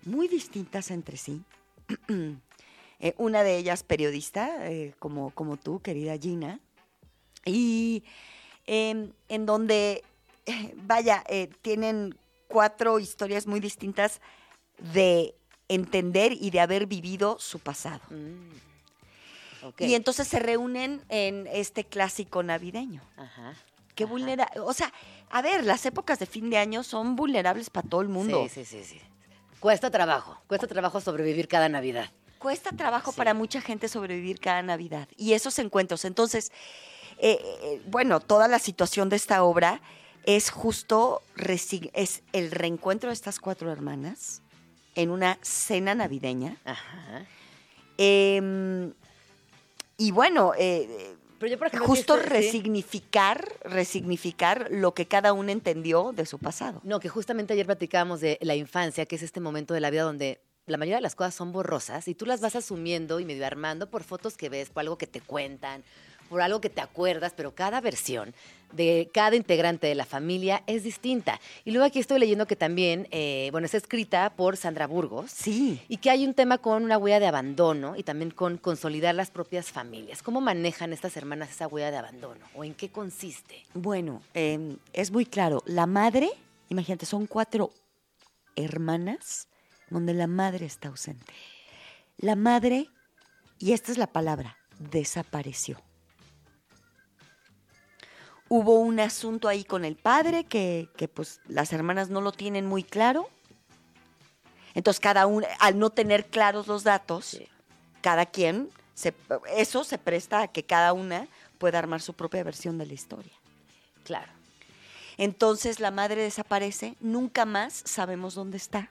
muy distintas entre sí. Eh, una de ellas periodista, eh, como, como tú, querida Gina, y em, en donde, vaya, eh, tienen cuatro historias muy distintas de entender y de haber vivido su pasado. Mm. Y entonces se reúnen en este clásico navideño. Ajá. Qué Ajá. vulnera, o sea, a ver, las épocas de fin de año son vulnerables para todo el mundo. Sí, sí, sí, sí. Cuesta trabajo, cuesta trabajo sobrevivir cada Navidad. Cuesta trabajo Sí. para mucha gente sobrevivir cada Navidad y esos encuentros. Entonces, eh, eh, bueno, toda la situación de esta obra es justo es el reencuentro de estas cuatro hermanas en una cena navideña. Ajá. Em, y bueno, eh, Pero yo, por ejemplo, justo estoy- sí. resignificar, resignificar lo que cada uno entendió de su pasado. No, que justamente ayer platicábamos de la infancia, que es este momento de la vida donde la mayoría de las cosas son borrosas y tú las vas asumiendo y medio armando por fotos que ves, por algo que te cuentan, por algo que te acuerdas, pero cada versión de cada integrante de la familia es distinta. Y luego aquí estoy leyendo que también, eh, bueno, es escrita por Sandra Burgos. Sí. Y que hay un tema con una huella de abandono y también con consolidar las propias familias. ¿Cómo manejan estas hermanas esa huella de abandono? ¿O en qué consiste? Bueno, eh, es muy claro. La madre, imagínate, son cuatro hermanas donde la madre está ausente. La madre, y esta es la palabra, desapareció. Hubo un asunto ahí con el padre que, que, pues las hermanas no lo tienen muy claro. Entonces cada uno, al no tener claros los datos, Sí. cada quien, se- eso se presta a que cada una pueda armar su propia versión de la historia. Claro. Entonces la madre desaparece, nunca más sabemos dónde está.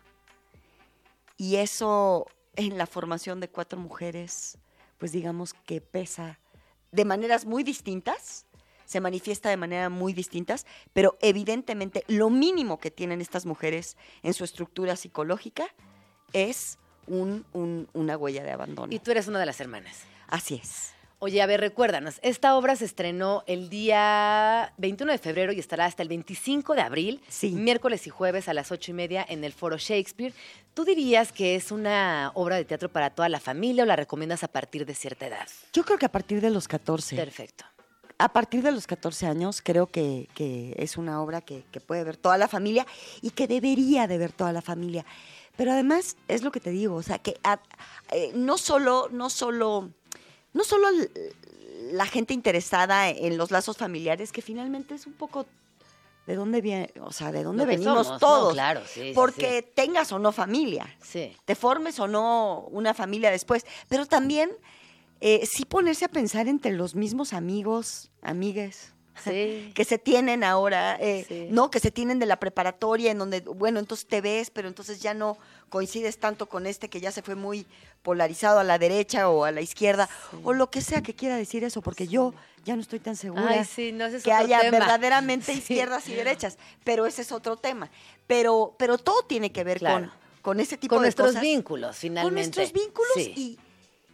Y eso en la formación de cuatro mujeres, pues digamos que pesa de maneras muy distintas, se manifiesta de manera muy distintas, pero evidentemente lo mínimo que tienen estas mujeres en su estructura psicológica es un- un- una huella de abandono. Y tú eres una de las hermanas. Así es. Oye, a ver, recuérdanos, esta obra se estrenó el día 21 de febrero y estará hasta el 25 de abril, Sí. miércoles y jueves a las ocho y media en el Foro Shakespeare. ¿Tú dirías que es una obra de teatro para toda la familia o la recomiendas a partir de cierta edad? Yo creo que a partir de los 14. Perfecto. a partir de los 14 años creo que, que es una obra que, que puede ver toda la familia y que debería de ver toda la familia. Pero además es lo que te digo, o sea, que a- eh, no solo, no solo no solo la gente interesada en los lazos familiares, que finalmente es un poco de dónde viene, o sea, de dónde Lo venimos somos, ¿no? todos. Claro, sí, sí, Porque tengas o no familia, Sí. te formes o no una familia después, pero también eh, sí ponerse a pensar entre los mismos amigos, amigues Sí. que se tienen ahora, eh, Sí. ¿no? Que se tienen de la preparatoria, en donde, bueno, entonces te ves, pero entonces ya no coincides tanto con este que ya se fue muy polarizado a la derecha o a la izquierda, o lo que sea que quiera decir eso, porque yo ya no estoy tan segura Ay, sí, no, ese es que haya tema. verdaderamente izquierdas y derechas, pero ese es otro tema. Pero, pero todo tiene que ver Claro. con, con ese tipo Con de nuestros cosas. vínculos, finalmente. Con nuestros vínculos y,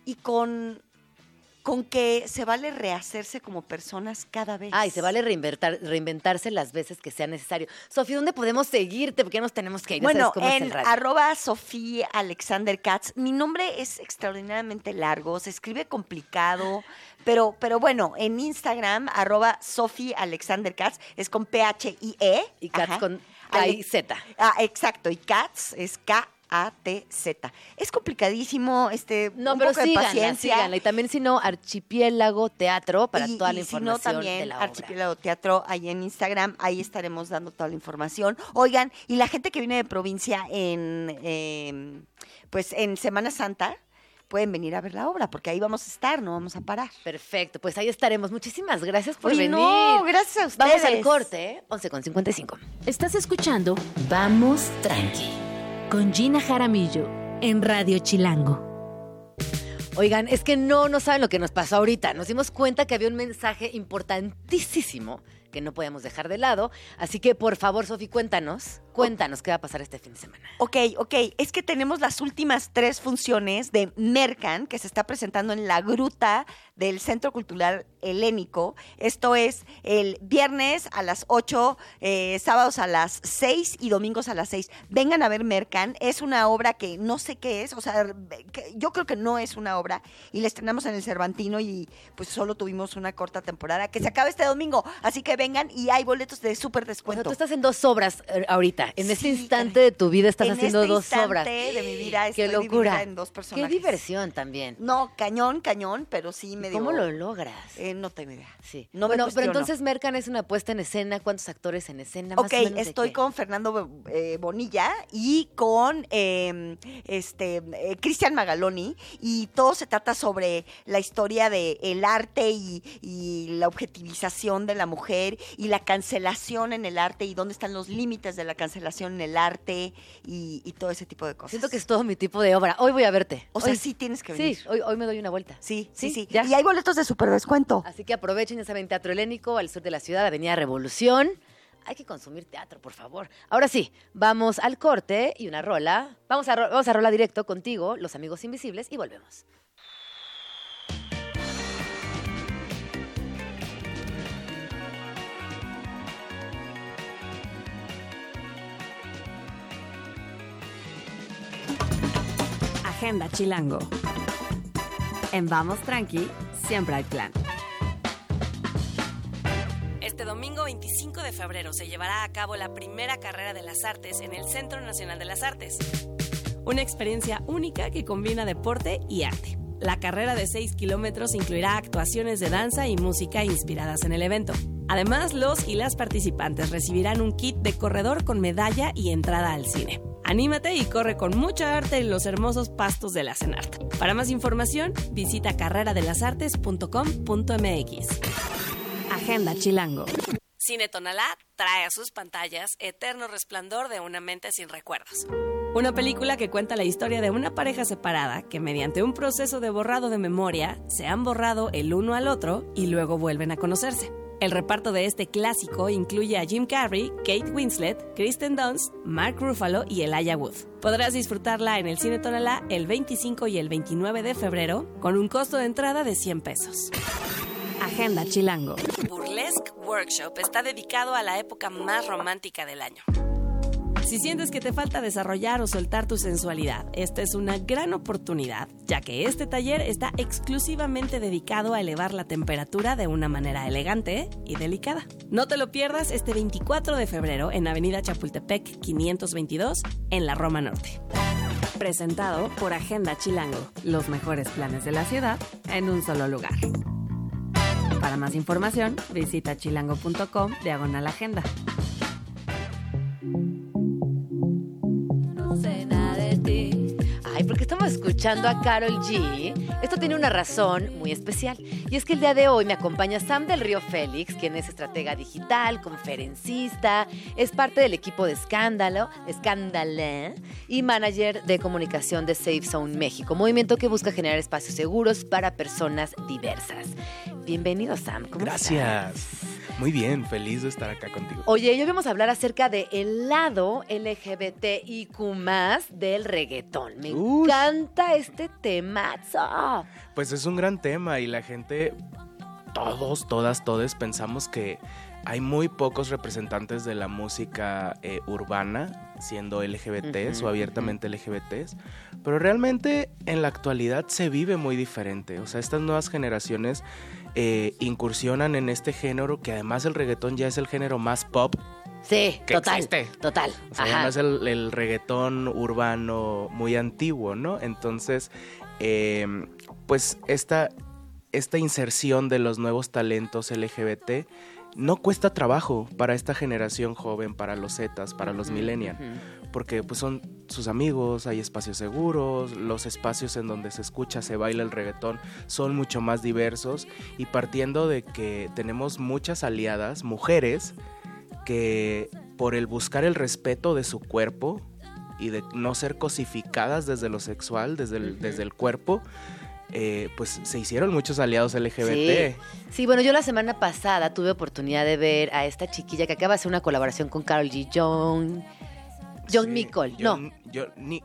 y con, con que se vale rehacerse como personas cada vez. Ay, se vale reinventar, reinventarse las veces que sea necesario. Sofía, ¿dónde podemos seguirte? Porque nos tenemos que ir. Bueno, cómo en arroba Sofía Alexander Katz. Mi nombre es extraordinariamente largo, se escribe complicado, pero, pero bueno, en Instagram, arroba Sofía Alexander Katz, es con P-H-I-E. Y Katz ajá. con K-I-Z. Ah, exacto, y Katz es K-A-T-Z. Es complicadísimo, este, No, un pero poco de paciencia. síganla. Y también, si no, Archipiélago Teatro para Y- toda la y si no, información también de la obra. Archipiélago Teatro ahí en Instagram, ahí estaremos dando toda la información. Oigan, y la gente que viene de provincia en eh, pues en Semana Santa pueden venir a ver la obra, porque ahí vamos a estar, no vamos a parar. Perfecto, pues ahí estaremos. Muchísimas gracias por Oye, venir. no, gracias a ustedes. Vamos al corte, ¿eh? 11 con 55. Estás escuchando Vamos Tranqui con Gina Jaramillo en Radio Chilango. Oigan, es que no, no saben lo que nos pasó ahorita. Nos dimos cuenta que había un mensaje importantísimo que no podíamos dejar de lado. Así que, por favor, Sofi, cuéntanos, cuéntanos qué va a pasar este fin de semana. Ok, ok, es que tenemos las últimas tres funciones de Mercan que se está presentando en la gruta del Centro Cultural Helénico. Esto es el viernes a las 8, eh, sábados a las 6 y domingos a las 6. Vengan a ver Mercan, es una obra que no sé qué es, o sea, yo creo que no es una obra y la estrenamos en el Cervantino y pues solo tuvimos una corta temporada que se acaba este domingo, así que vengan y hay boletos de súper O sea, descuento. tú estás en dos obras eh, ahorita. En este Sí, instante caray. de tu vida estás En haciendo este dos instante obras. de mi vida Qué estoy locura. dividida en dos Qué personajes. diversión también. No, cañón, cañón, pero sí me ¿Cómo lo logras? Eh, no tengo idea. Sí. No me bueno, pero cuestiono. entonces Mercan es una puesta en escena. ¿Cuántos actores en escena? Más Ok, o menos estoy qué? con Fernando eh, Bonilla y con eh, este Cristian Magaloni y todo se trata sobre la historia del el arte y, y la objetivización de la mujer y la cancelación en el arte y dónde están los límites de la cancelación en el arte y, y todo ese tipo de cosas. Siento que es todo mi tipo de obra. Hoy voy a verte. O sea, Hoy- sí tienes que venir. Sí, hoy, hoy me doy una vuelta. Sí, sí, Sí, sí. ya. Y hay boletos de super descuento. Así que aprovechen, ya saben, Teatro Helénico, al sur de la ciudad, Avenida Revolución. Hay que consumir teatro, por favor. Ahora sí, vamos al corte y una rola. Vamos a, vamos a rola directo contigo, Los Amigos Invisibles, y volvemos. Agenda Chilango. En Vamos Tranqui, siempre hay plan. Este domingo 25 de febrero se llevará a cabo la primera carrera de las artes en el Centro Nacional de las Artes. Una experiencia única que combina deporte y arte. La carrera de 6 kilómetros incluirá actuaciones de danza y música inspiradas en el evento. Además, los y las participantes recibirán un kit de corredor con medalla y entrada al cine. Anímate y corre con mucha arte en los hermosos pastos de la CENART. Para más información, visita carreradelasartes.com.mx. Agenda Chilango. Cine Tonalá trae a sus pantallas Eterno Resplandor de una mente sin recuerdos. Una película que cuenta la historia de una pareja separada que mediante un proceso de borrado de memoria se han borrado el uno al otro y luego vuelven a conocerse. El reparto de este clásico incluye a Jim Carrey, Kate Winslet, Kristen Dunst, Mark Ruffalo y Elijah Wood. Podrás disfrutarla en el Cine Tonalá el 25 y el 29 de febrero con un costo de entrada de 100 pesos. Agenda Chilango. Burlesque Workshop está dedicado a la época más romántica del año. Si sientes que te falta desarrollar o soltar tu sensualidad, esta es una gran oportunidad, ya que este taller está exclusivamente dedicado a elevar la temperatura de una manera elegante y delicada. No te lo pierdas este 24 de febrero en Avenida Chapultepec 522, en la Roma Norte. Presentado por Agenda Chilango. Los mejores planes de la ciudad en un solo lugar. Para más información, visita chilango.com diagonal agenda. Ay, porque estamos escuchando a Carol G. Esto tiene una razón muy especial. Y es que el día de hoy me acompaña Sam del Río Félix, quien es estratega digital, conferencista, es parte del equipo de Escándalo, Escándale, y manager de comunicación de Safe Zone México, movimiento que busca generar espacios seguros para personas diversas. Bienvenido, Sam. ¿Cómo Gracias. Muy bien, feliz de estar acá contigo. Oye, hoy vamos a hablar acerca del el lado LGBTIQ del reggaetón. Me Uy. encanta este temazo. Pues es un gran tema y la gente, todos, todas, todes, pensamos que hay muy pocos representantes de la música eh, urbana siendo LGBTs o abiertamente LGBTs, pero realmente en la actualidad se vive muy diferente. O sea, estas nuevas generaciones eh, incursionan en este género que además el reggaetón ya es el género más pop Sí, Que total. existe. Total. O sea, el, el reggaetón urbano muy antiguo, ¿no? Entonces, eh, pues esta, esta inserción de los nuevos talentos LGBT no cuesta trabajo para esta generación joven, para los Zetas, para los millennials, porque pues son sus amigos, hay espacios seguros, los espacios en donde se escucha, se baila el reggaetón son mucho más diversos y partiendo de que tenemos muchas aliadas, mujeres, que por el buscar el respeto de su cuerpo y de no ser cosificadas desde lo sexual, desde el, desde el cuerpo, eh, pues se hicieron muchos aliados LGBT. Sí. Sí, bueno, yo la semana pasada tuve oportunidad de ver a esta chiquilla que acaba de hacer una colaboración con Carol G. John. John Sí. John- no, John, ni-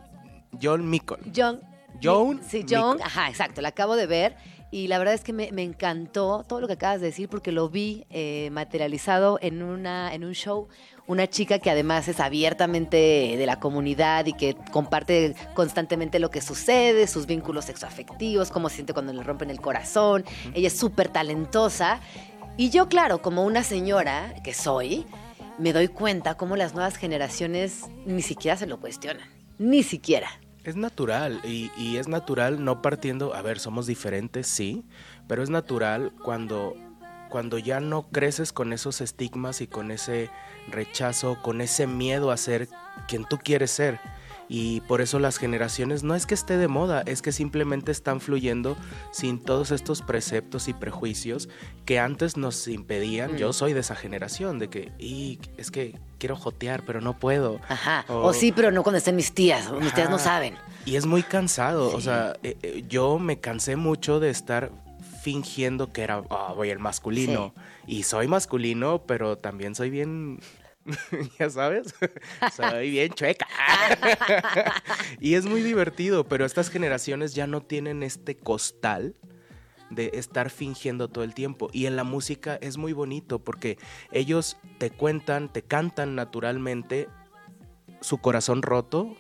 John Mickle. John. John Sí, John. Ajá, exacto. La acabo de ver. Y la verdad es que me, me encantó todo lo que acabas de decir porque lo vi eh, materializado en, una, en un show. Una chica que además es abiertamente de la comunidad y que comparte constantemente lo que sucede, sus vínculos sexoafectivos, cómo se siente cuando le rompen el corazón. Ella es súper talentosa. Y yo, claro, como una señora que soy, me doy cuenta cómo las nuevas generaciones ni siquiera se lo cuestionan. Ni siquiera. Es natural y, es natural no partiendo, a ver, somos diferentes, sí, pero es natural cuando, cuando ya no creces con esos estigmas y con ese rechazo, con ese miedo a ser quien tú quieres ser. Y por eso las generaciones no es que esté de moda, es que simplemente están fluyendo sin todos estos preceptos y prejuicios que antes nos impedían. Mm. Yo soy de esa generación, de que, y es que quiero jotear, pero no puedo. Ajá. O- O sí, pero no cuando estén mis tías. o Mis tías no saben. Y es muy cansado, o sea, eh, eh, yo me cansé mucho de estar fingiendo que era, ah, voy el masculino. Y soy masculino, pero también soy bien, ya sabes, soy bien chueca. y es muy divertido, pero estas generaciones ya no tienen este costal de estar fingiendo todo el tiempo. Y en la música es muy bonito porque ellos te cuentan, te cantan naturalmente su corazón roto,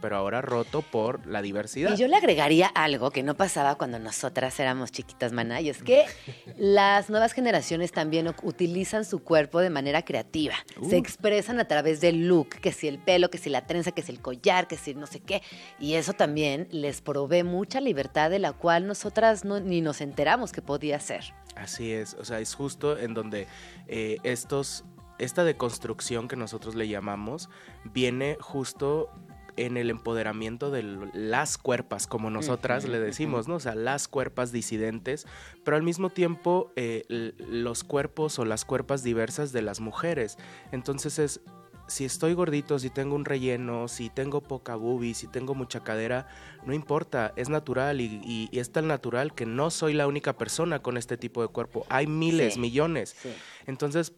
pero ahora roto por la diversidad. Y yo le agregaría algo que no pasaba cuando nosotras éramos chiquitas, maná, y es que las nuevas generaciones también utilizan su cuerpo de manera creativa. Se Uh. expresan a través del look, que si el pelo, que si la trenza, que si el collar, que si no sé qué. Y eso también les provee mucha libertad de la cual nosotras no- ni nos enteramos que podía ser. Así es, o sea, es justo en donde eh, estos, esta deconstrucción que nosotros le llamamos viene justo en el empoderamiento de las cuerpas, como nosotras le decimos, ¿no? O sea, las cuerpas disidentes, pero al mismo tiempo eh, los cuerpos o las cuerpas diversas de las mujeres. Entonces es, si estoy gordito, si tengo un relleno, si tengo poca boobie, si tengo mucha cadera, no importa, es natural y, y- y es tan natural que no soy la única persona con este tipo de cuerpo. Hay miles, Sí. millones. Sí. Entonces,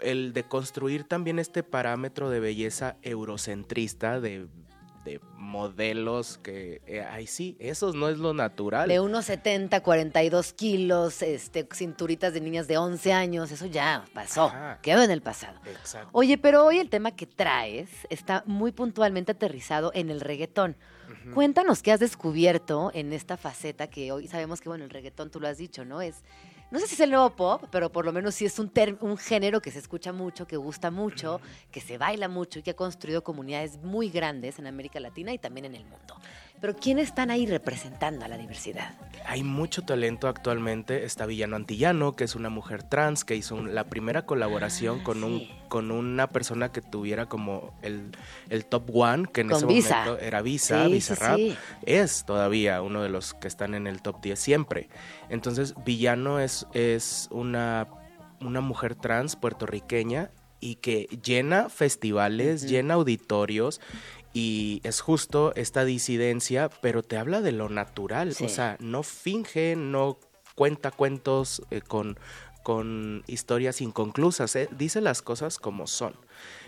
el de construir también este parámetro de belleza eurocentrista, de, de modelos que, eh, ay sí, eso no es lo natural. De unos 70, 42 kilos, este, cinturitas de niñas de 11 años, eso ya pasó, Ajá. quedó en el pasado. Exacto. Oye, pero hoy el tema que traes está muy puntualmente aterrizado en el reggaetón. Cuéntanos qué has descubierto en esta faceta que hoy sabemos que, bueno, el reggaetón, tú lo has dicho, ¿no? Es no sé si es el nuevo pop, pero por lo menos sí es un, un género que se escucha mucho, que gusta mucho, que se baila mucho y que ha construido comunidades muy grandes en América Latina y también en el mundo. Pero ¿quiénes están ahí representando a la diversidad? Hay mucho talento actualmente. Está Villano Antillano, que es una mujer trans, que hizo un- la primera colaboración Ah, con, un, con una persona que tuviera como el, el top one, que en Con ese Visa. momento era Visa, Sí, Visa sí, Rap. Es todavía uno de los que están en el top 10 siempre. Entonces, Villano es, es una, una mujer trans puertorriqueña y que llena festivales, llena auditorios y es justo esta disidencia, pero te habla de lo natural, Sí. o sea, no finge, no cuenta cuentos eh, con, con historias inconclusas, eh, dice las cosas como son.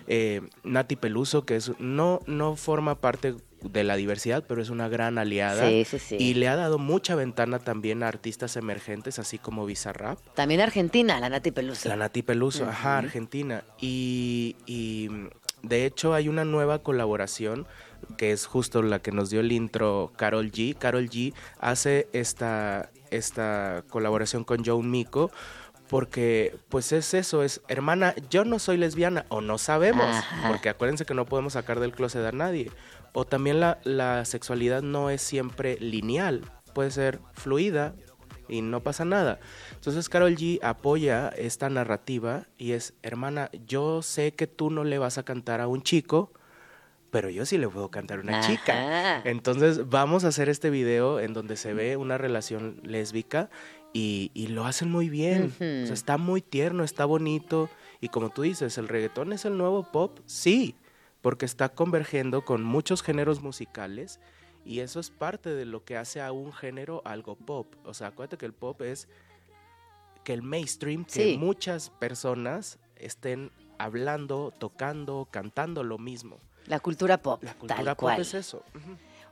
Eh, Nati Peluso, que es, no, no forma parte de la diversidad, pero es una gran aliada Sí, sí, sí. y le ha dado mucha ventana también a artistas emergentes, así como Bizarrap. También Argentina, la Nati Peluso. La Nati Peluso, ajá, Argentina. Y, y, de hecho hay una nueva colaboración que es justo la que nos dio el intro Carol G. Carol G hace esta, esta colaboración con Joe Miko porque pues es eso, es hermana, yo no soy lesbiana o no sabemos, Ajá. porque acuérdense que no podemos sacar del closet a nadie. O también la, la sexualidad no es siempre lineal, puede ser fluida y no pasa nada. Entonces Carol G apoya esta narrativa y es, hermana, yo sé que tú no le vas a cantar a un chico, pero yo sí le puedo cantar a una Ajá. chica. Entonces vamos a hacer este video en donde se ve una relación lésbica y, y lo hacen muy bien. O sea, está muy tierno, está bonito. Y como tú dices, ¿el reggaetón es el nuevo pop? Sí, porque está convergiendo con muchos géneros musicales y eso es parte de lo que hace a un género algo pop. O sea, acuérdate que el pop es que el mainstream, que muchas personas estén hablando, tocando, cantando lo mismo. La cultura pop. La cultura tal pop cual. es eso.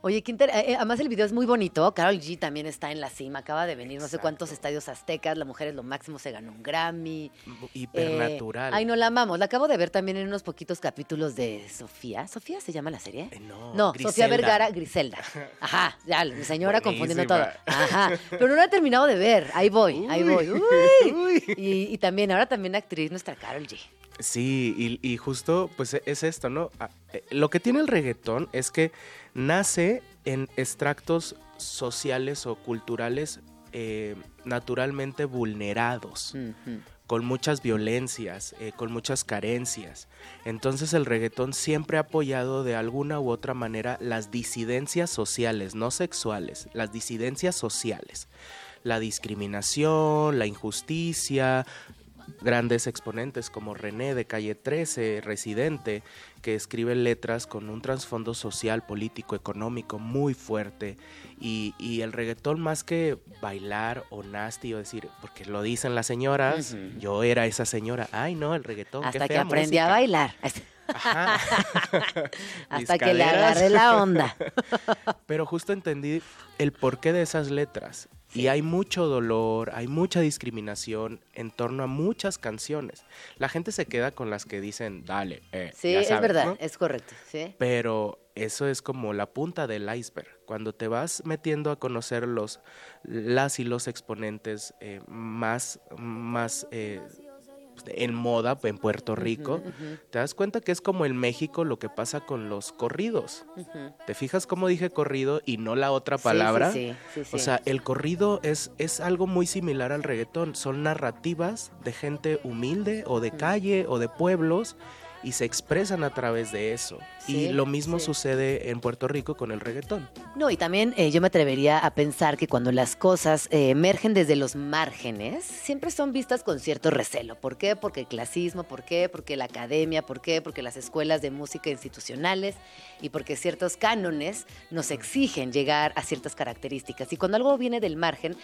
Oye, qué inter- eh, eh, además el video es muy bonito. Carol G también está en la cima. Acaba de venir no sé cuántos estadios aztecas. La mujer es lo máximo, se ganó un Grammy. Hipernatural. Eh, ay, no la amamos. La acabo de ver también en unos poquitos capítulos de Sofía. ¿Sofía se llama la serie? Eh, no, No, Sofía. Vergara, Griselda. Ajá, ya, mi señora confundiendo todo. Ajá, pero no la he terminado de ver. Ahí voy, ahí voy. Uy. uy. Y, y también, ahora también actriz nuestra Carol G. Sí, y, y justo pues e- es esto, ¿no? Ah, eh, Lo que tiene el reggaetón es que nace en extractos sociales o culturales eh, naturalmente vulnerados, con muchas violencias, eh, con muchas carencias. Entonces el reggaetón siempre ha apoyado de alguna u otra manera las disidencias sociales, no sexuales, las disidencias sociales. La discriminación, la injusticia, grandes exponentes como René de Calle 13, Residente, que escribe letras con un trasfondo social, político, económico muy fuerte. Y, y el reggaetón más que bailar o nasty o decir, porque lo dicen las señoras, yo era esa señora, ay no, el reggaetón. qué Hasta que aprendí a música". bailar. Ajá. Hasta que le agarré la onda. Pero justo entendí el porqué de esas letras. Y hay mucho dolor, hay mucha discriminación en torno a muchas canciones. La gente se queda con las que dicen, dale, eh, Sí, ya es verdad, ¿no? es correcto. Sí. Pero eso es como la punta del iceberg. Cuando te vas metiendo a conocer los, las y los exponentes eh, más, más eh, en moda en Puerto Rico, te das cuenta que es como en México lo que pasa con los corridos. ¿Te fijas cómo dije corrido y no la otra palabra? Sí, sí, sí, O sea, el corrido es, es algo muy similar al reggaetón. Son narrativas de gente humilde o de calle o de pueblos y se expresan a través de eso. Sí, y lo mismo sí. sucede en Puerto Rico con el reggaetón. No, y también eh, yo me atrevería a pensar que cuando las cosas eh, emergen desde los márgenes, siempre son vistas con cierto recelo. ¿Por qué? Porque el clasismo, ¿por qué? Porque la academia, ¿por qué? Porque las escuelas de música institucionales y porque ciertos cánones nos exigen llegar a ciertas características. Y cuando algo viene del margen,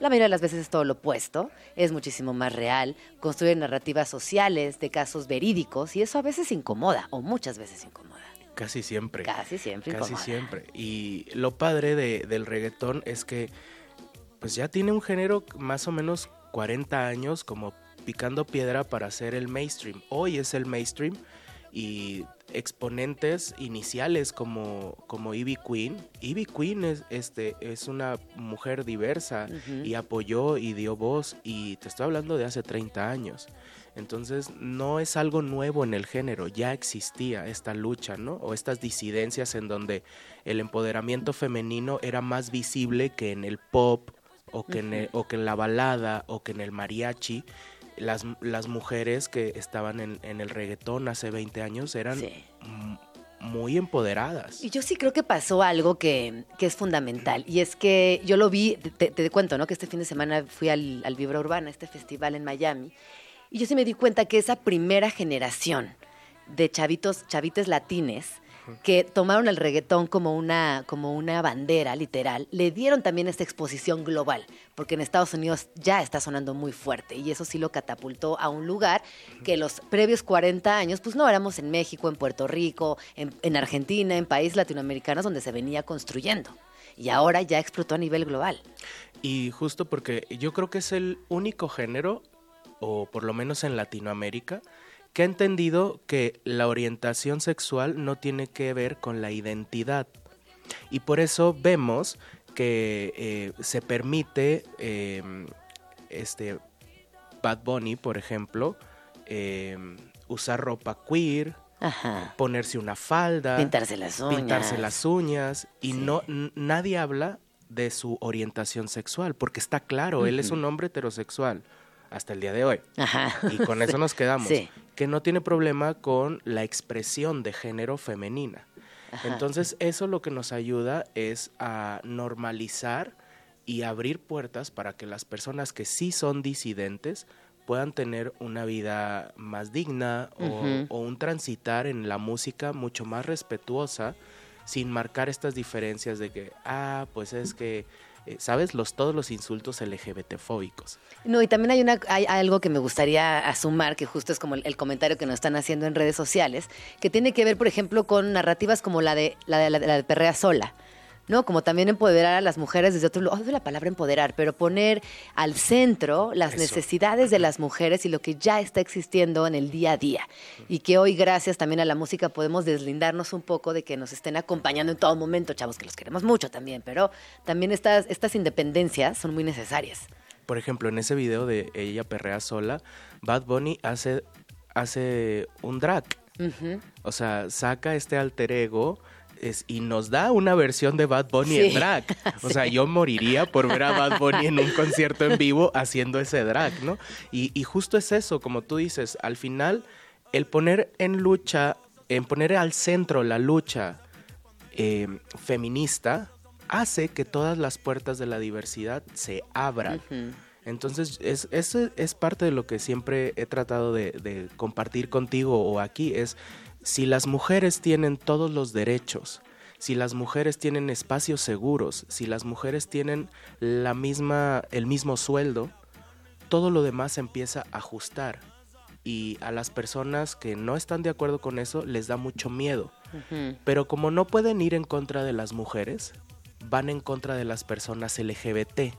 la mayoría de las veces es todo lo opuesto, es muchísimo más real, construye narrativas sociales de casos verídicos y eso a veces incomoda, o muchas veces incomoda. Casi siempre. Casi siempre Casi incomoda. siempre. Y lo padre de- del reggaetón es que pues ya tiene un género más o menos 40 años como picando piedra para ser el mainstream. Hoy es el mainstream y exponentes iniciales como, como Ivy Queen. Ivy Queen es, este, es una mujer diversa y apoyó y dio voz y te estoy hablando de hace 30 años. Entonces no es algo nuevo en el género, ya existía esta lucha, ¿no? O estas disidencias en donde el empoderamiento femenino era más visible que en el pop o que, en, el- o que en la balada o que en el mariachi. Las, las mujeres que estaban en, en el reggaetón hace 20 años eran Sí. muy empoderadas. Y yo sí creo que pasó algo que, que es fundamental. Y es que yo lo vi, te, te cuento, ¿no? Que este fin de semana fui al, al Vibra Urbana, este festival en Miami. Y yo sí me di cuenta que esa primera generación de chavitos, chavites latines, que tomaron el reggaetón como una, como una bandera, literal, le dieron también esta exposición global, porque en Estados Unidos ya está sonando muy fuerte y eso sí lo catapultó a un lugar que los previos 40 años, pues no éramos en México, en Puerto Rico, en, en Argentina, en países latinoamericanos donde se venía construyendo. Y ahora ya explotó a nivel global. Y justo porque yo creo que es el único género, o por lo menos en Latinoamérica, que ha entendido que la orientación sexual no tiene que ver con la identidad. Y por eso vemos que eh, se permite eh, este Bad Bunny, por ejemplo, eh, usar ropa queer, Ajá. ponerse una falda, Pintarse las uñas. pintarse las uñas y no nadie habla de su orientación sexual porque está claro, él es un hombre heterosexual hasta el día de hoy. Ajá. Y con eso nos quedamos. Sí. Que no tiene problema con la expresión de género femenina. Entonces, eso lo que nos ayuda es a normalizar y abrir puertas para que las personas que sí son disidentes puedan tener una vida más digna o- un transitar en la música mucho más respetuosa sin marcar estas diferencias de que, ah, pues es que, ¿sabes? Los, todos los insultos LGBT-fóbicos. No, y también hay, una, hay algo que me gustaría asumar, que justo es como el, comentario que nos están haciendo en redes sociales, que tiene que ver, por ejemplo, con narrativas como la de la la de- la de Perrea Sola. ¿No? Como también empoderar a las mujeres desde otro lugar, odio la palabra empoderar, pero poner al centro las Eso. necesidades de las mujeres y lo que ya está existiendo en el día a día. Y que hoy, gracias también a la música, podemos deslindarnos un poco de que nos estén acompañando en todo momento, chavos, que los queremos mucho también, pero también estas, estas independencias son muy necesarias. Por ejemplo, en ese video de ella perrea sola, Bad Bunny hace, hace un drag. O sea, saca este alter ego es- y nos da una versión de Bad Bunny Sí. en drag. O sea, yo moriría por ver a Bad Bunny en un concierto en vivo haciendo ese drag, ¿no? Y, y justo es eso, como tú dices, al final, el poner en lucha, en poner al centro la lucha eh, feminista, hace que todas las puertas de la diversidad se abran. Entonces, es, eso es parte de lo que siempre he tratado de, de compartir contigo o aquí, es si las mujeres tienen todos los derechos, si las mujeres tienen espacios seguros, si las mujeres tienen la misma, el mismo sueldo, todo lo demás se empieza a ajustar. Y a las personas que no están de acuerdo con eso les da mucho miedo. Pero como no pueden ir en contra de las mujeres, van en contra de las personas LGBT.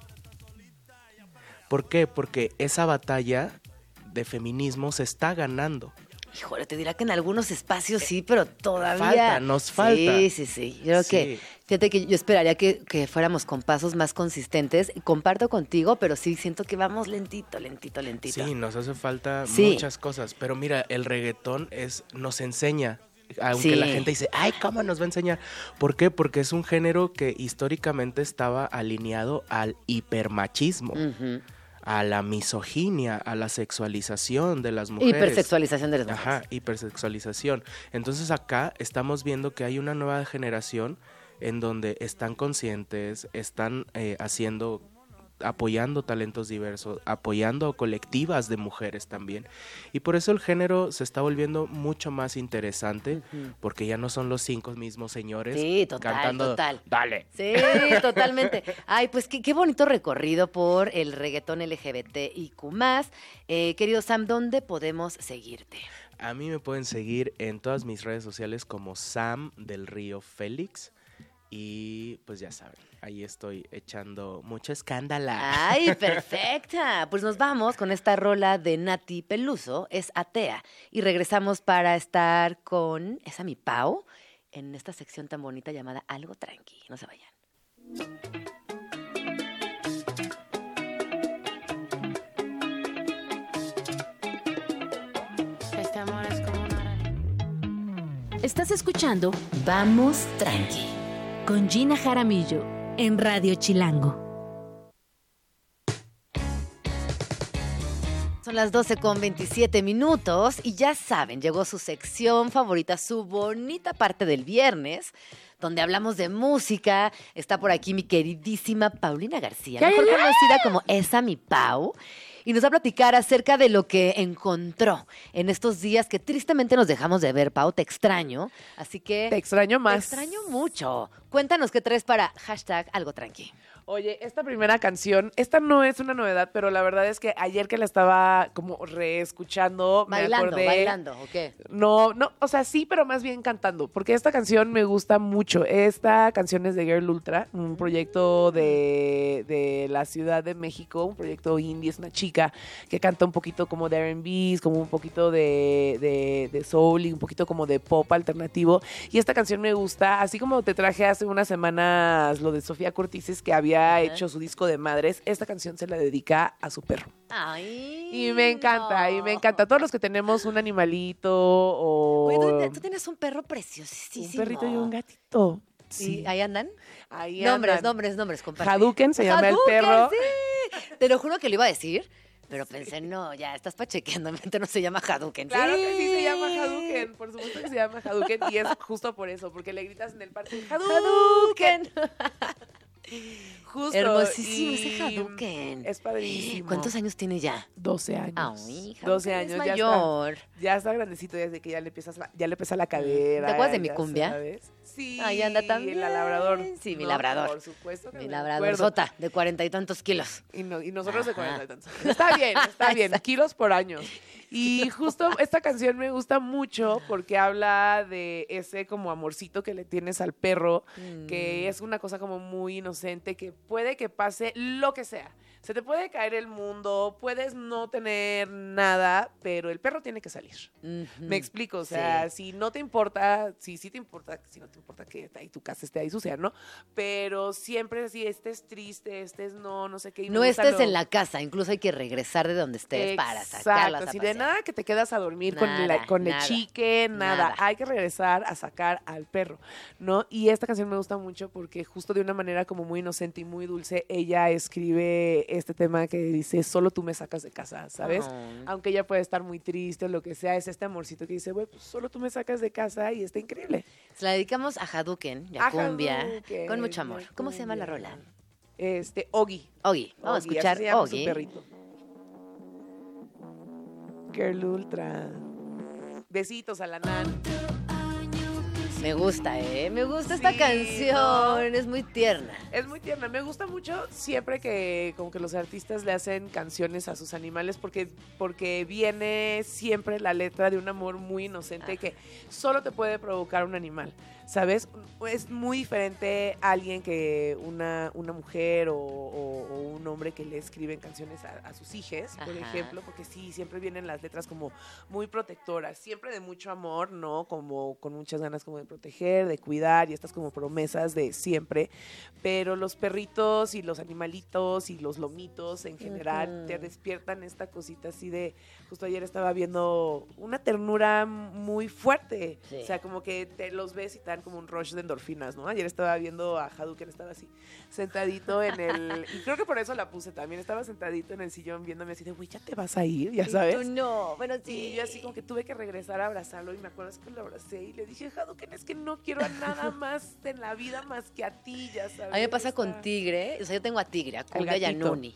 ¿Por qué? Porque esa batalla de feminismo se está ganando. Híjole, te dirá que en algunos espacios sí, pero todavía. Falta, nos falta. Sí, sí, sí. Yo creo que, fíjate que yo esperaría que, que fuéramos con pasos más consistentes. Comparto contigo, pero sí siento que vamos lentito, lentito, lentito. Sí, nos hace falta Sí. muchas cosas. Pero mira, el reggaetón es, nos enseña. Aunque Sí. la gente dice, ay, ¿cómo nos va a enseñar? ¿Por qué? Porque es un género que históricamente estaba alineado al hipermachismo, Ujú. A la misoginia, a la sexualización de las mujeres. Hipersexualización de las mujeres. Ajá, hipersexualización. Entonces acá estamos viendo que hay una nueva generación en donde están conscientes, están eh, haciendo, apoyando talentos diversos, apoyando colectivas de mujeres también. Y por eso el género se está volviendo mucho más interesante, porque ya no son los cinco mismos señores Sí, total, cantando, total. dale. Sí, totalmente. Ay, pues qué, qué bonito recorrido por el reggaetón LGBTIQ+. Eh, querido Sam, ¿dónde podemos seguirte? A mí me pueden seguir en todas mis redes sociales como Sam del Río Félix Y pues ya saben, ahí estoy echando mucho escándalo. Ay, perfecta. Pues nos vamos con esta rola de Nati Peluso, es atea. Y regresamos para estar con esa mi Pau en esta sección tan bonita llamada Algo Tranqui. No se vayan. Este amor es como una Estás escuchando Vamos Tranqui con Gina Jaramillo en Radio Chilango. Son las 12 con 27 minutos y ya saben, llegó su sección favorita, su bonita parte del viernes, donde hablamos de música. Está por aquí mi queridísima Paulina García, mejor conocida como Esa Mi Pau. Y nos va a platicar acerca de lo que encontró en estos días que tristemente nos dejamos de ver, Pau. Te extraño. Así que. Te extraño Te más. extraño mucho. Cuéntanos qué traes para hashtag algo tranqui. Oye, esta primera canción, esta no es una novedad, pero la verdad es que ayer que la estaba como reescuchando, me Bailando, acordé. bailando, ¿o qué? No, no, o sea, sí, pero más bien cantando, porque esta canción me gusta mucho. Esta canción es de Girl Ultra, un proyecto de, de la Ciudad de México, un proyecto indie, es una chica que canta un poquito como de R&B, como un poquito de, de, de soul y un poquito como de pop alternativo. Y esta canción me gusta, así como te traje hace unas semanas lo de Sofía Cortices, que había hecho su disco de madres, esta canción se la dedica a su perro. Ay. Y me encanta, y me encanta. Todos los que tenemos un animalito o Oye, tú, tienes un perro preciosísimo. un perrito y un gatito. ¿Y Sí. ahí andan? Ahí nombres, andan. nombres, nombres, comparte. Hadouken se llama el perro. sí. Te lo juro que lo iba a decir, pero pensé, no, ya, estás pachequeando, no se llama Hadouken. Claro que sí se llama Hadouken, por supuesto que se llama Hadouken y es justo por eso, porque le gritas en el parque Hadouken. Hadouken. Justo. Hermosísimo y ese Hadouken. Es padrísimo. ¿Cuántos años tiene ya? 12 años. Ay, 12 Hadouken años. es ya mayor. Está, ya está grandecito desde que ya le empiezas la- ya le pesa la cadera. ¿Te acuerdas de mi ya cumbia? sabes. Sí. Ahí anda también. La labrador. Sí, mi No, labrador. Por supuesto que Mi labrador sota de cuarenta y tantos kilos. Y, no- y nosotros de. 40 y tantos. Está bien, está bien. kilos por año. Y justo esta canción me gusta mucho porque habla de ese como amorcito que le tienes al perro, que Mm. es una cosa como muy inocente, que puede que pase lo que sea. Se te puede caer el mundo, puedes no tener nada, pero el perro tiene que salir. Me explico, o sea, si no te importa, si sí te importa, si no te importa que ahí tu casa esté ahí sucia, ¿no? Pero siempre si estés triste, estés no, no sé qué. y No estés lo- en la casa, incluso hay que regresar de donde estés para sacarlas Exacto, si de nada que te quedas a dormir con, la- Nada, el chique, nada. nada. Hay que regresar a sacar al perro, ¿no? Y esta canción me gusta mucho porque justo de una manera como muy inocente y muy dulce, ella escribe este tema que dice, solo tú me sacas de casa, ¿sabes? Aunque ella puede estar muy triste o lo que sea, es este amorcito que dice, güey, pues solo tú me sacas de casa y está increíble. Se la dedicamos a Hadouken y a, A cumbia, con mucho amor. ¿Cómo se llama la rola? Este, Ogi. Ogi. Vamos a Ogi, escuchar llama su Ogi. perrito. Girl Ultra. Besitos a la nan. Me gusta, ¿eh? Me gusta esta Sí, canción. ¿no? Es muy tierna. Es muy tierna. Me gusta mucho siempre que como que los artistas le hacen canciones a sus animales porque, porque viene siempre la letra de un amor muy inocente que solo te puede provocar un animal. ¿Sabes? Es muy diferente a alguien que una, una mujer o, o- o un hombre que le escriben canciones a, a sus hijas, por Ajá. ejemplo, porque sí, siempre vienen las letras como muy protectoras, siempre de mucho amor, ¿no? Como con muchas ganas como de proteger, de cuidar y estas como promesas de siempre. Pero los perritos y los animalitos y los lomitos en general te despiertan esta cosita así de, justo ayer estaba viendo una ternura muy fuerte. Sí. O sea, como que te los ves y te dan como un rush de endorfinas, ¿no? Ayer estaba viendo a Hadouken, estaba así, sentadito en el... Y creo que por eso la puse también. Estaba sentadito en el sillón viéndome así de, güey, ya te vas a ir, ya Y sabes. tú no. Bueno, sí. Y yo así como que tuve que regresar a abrazarlo y me acuerdo que lo abracé y le dije, Hadouken, es que no quiero a nada más en la vida más que a ti, ya sabes. A mí me pasa con Tigre. O sea, yo tengo a Tigre, a Cumbia y a. Nuni.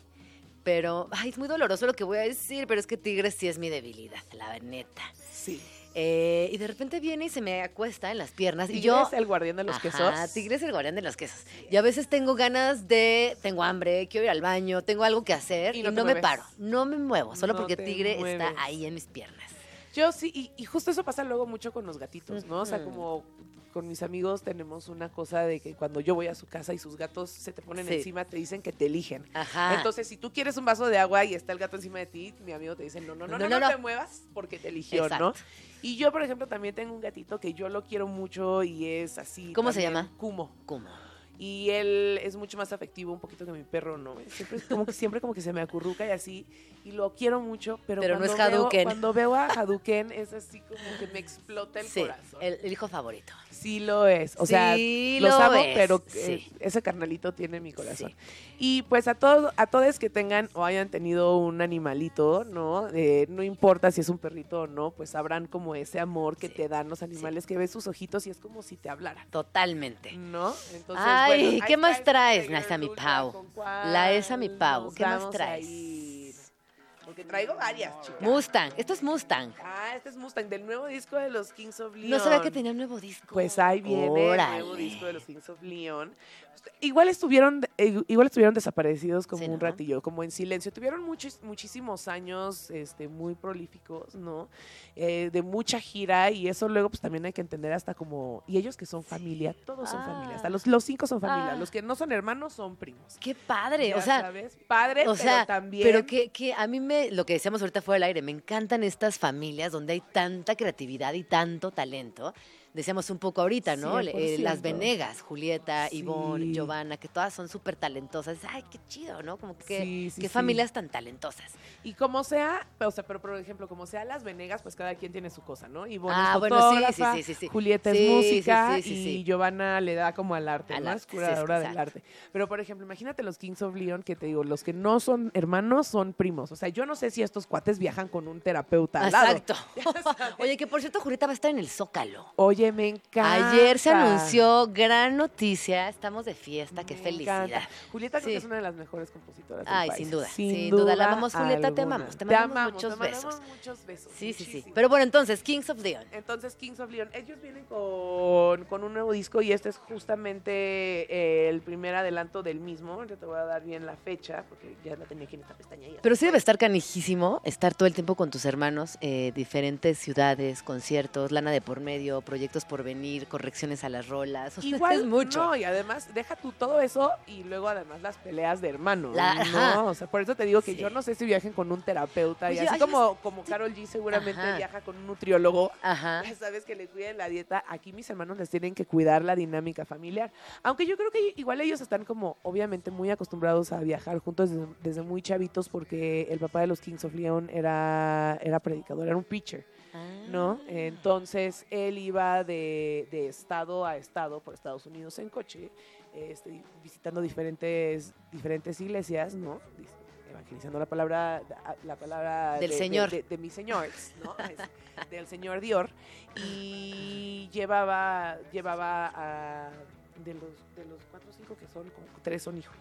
Pero, ay, es muy doloroso lo que voy a decir, pero es que Tigre sí es mi debilidad, la neta. Sí. Eh, y de repente viene y se me acuesta en las piernas. y Tigre yo. es el guardián de los Ajá, quesos. Tigre es el guardián de los quesos. Y a veces tengo ganas de, tengo hambre, quiero ir al baño, tengo algo que hacer Y y no me paro, no me muevo, solo No porque Tigre mueves. está ahí en mis piernas. Yo sí, y, y justo eso pasa luego mucho con los gatitos, ¿no? O sea, como con mis amigos tenemos una cosa de que cuando yo voy a su casa y sus gatos se te ponen Sí. encima, te dicen que te eligen. Ajá. Entonces, si tú quieres un vaso de agua y está el gato encima de ti, mi amigo te dice, no, no, no, no, no, no. te muevas porque te eligió, Exacto. ¿no? Y yo, por ejemplo, también tengo un gatito que yo lo quiero mucho y es así. ¿Cómo se llama? Kumo. ¿Cómo? Y él es mucho más afectivo un poquito que mi perro, ¿no? Siempre como que, siempre como que se me acurruca y así. Y lo quiero mucho, pero, Pero no cuando es veo- cuando veo a Hadouken es así como que me explota el Sí, corazón. el, el hijo favorito. Sí lo es. O sea, Sí los lo amo, es, pero eh, sí. ese carnalito tiene mi corazón. Y pues a todos, a todos que tengan o hayan tenido un animalito, ¿no? Eh, no importa si es un perrito o no, pues sabrán como ese amor que te dan los animales, que ves sus ojitos y es como si te hablaran. Totalmente. ¿No? Entonces, Ay, bueno, ¿qué más traes, la esa mi Pau? ¿con cuál La esa mi Pau, ¿qué más traes? Porque traigo varias, chicas. Mustang, esto es Mustang. Ah, este es Mustang, del nuevo disco de los Kings of Leon. No sabía que tenía un nuevo disco. Pues ahí viene el nuevo disco de los Kings of Leon. Igual estuvieron, eh, igual estuvieron desaparecidos como Sí, un ¿no? ratillo, como en silencio. Tuvieron muchos, muchísimos años este, muy prolíficos, ¿no? Eh, de mucha gira y eso luego pues también hay que entender hasta como... Y ellos que son familia, todos son Ah. familia. Hasta los, los cinco son familia. Ah. Los que no son hermanos son primos. Qué padre. Ya o sea, ¿sabes? Padre, o sea, pero también... pero que, que a mí me, lo que decíamos ahorita fuera del aire, me encantan estas familias donde hay tanta creatividad y tanto talento. Decíamos un poco ahorita, ¿no? Eh, 100%. las Venegas, Julieta, Sí. Ivonne, Giovanna, que todas son súper talentosas. Ay, qué chido, ¿no? Como que Sí, sí, qué familias tan talentosas. Y como sea, o sea, pero por ejemplo, como sea Las Venegas, pues cada quien tiene su cosa, ¿no? Ivonne Ah, es bueno, fotógrafa, sí, sí, sí, sí. Julieta es música y. Giovanna le da como al arte, Al ¿no? arte, Es curadora del arte. Pero por ejemplo, imagínate los Kings of Leon que te digo, los que no son hermanos son primos. O sea, yo no sé si estos cuates viajan con un terapeuta al lado. Exacto. Oye, que por cierto, Julieta va a estar en el Zócalo. Oye, me encanta. Ayer se anunció gran noticia, estamos de fiesta, qué Me felicidad. encanta. Julieta creo Sí. que es una de las mejores compositoras del Ay, país. sin duda, sin duda. La amamos, Julieta, te amamos, te mandamos muchos te mandamos besos. muchos besos. Sí, sí, sí. Pero bueno, entonces, Kings of Leon. Entonces, Kings of Leon, ellos vienen con, con un nuevo disco y este es justamente eh, el primer adelanto del mismo. Yo te voy a dar bien la fecha porque ya la tenía aquí en esta pestaña. ya Pero sí fue. debe estar canijísimo estar todo el tiempo con tus hermanos, eh, diferentes ciudades, conciertos, lana de por medio, proyectos por venir, correcciones a las rolas. O sea, Igual, es mucho. No, y además, deja tú todo eso y luego además las peleas de hermanos. La-. ¿no? O sea, por eso te digo que Sí. yo no sé si viajen con un terapeuta y Oye, así como, como Carol G seguramente Ajá. viaja con un nutriólogo. Ajá. Ya sabes que le cuiden la dieta. Aquí mis hermanos les tienen que cuidar la dinámica familiar. Aunque yo creo que igual ellos están como obviamente muy acostumbrados a viajar juntos desde, desde muy chavitos porque el papá de los Kings of Leon era, era predicador, era un preacher. ¿No? Ah. Entonces él iba de, de estado a estado por Estados Unidos en coche, este, visitando diferentes, diferentes iglesias, ¿no? Evangelizando la palabra, la palabra Del de, de- Señor. de, de mi señor, ¿no? Es del señor Dior. Y llevaba, llevaba a, de los, de los cuatro o cinco que son, como tres son hijos.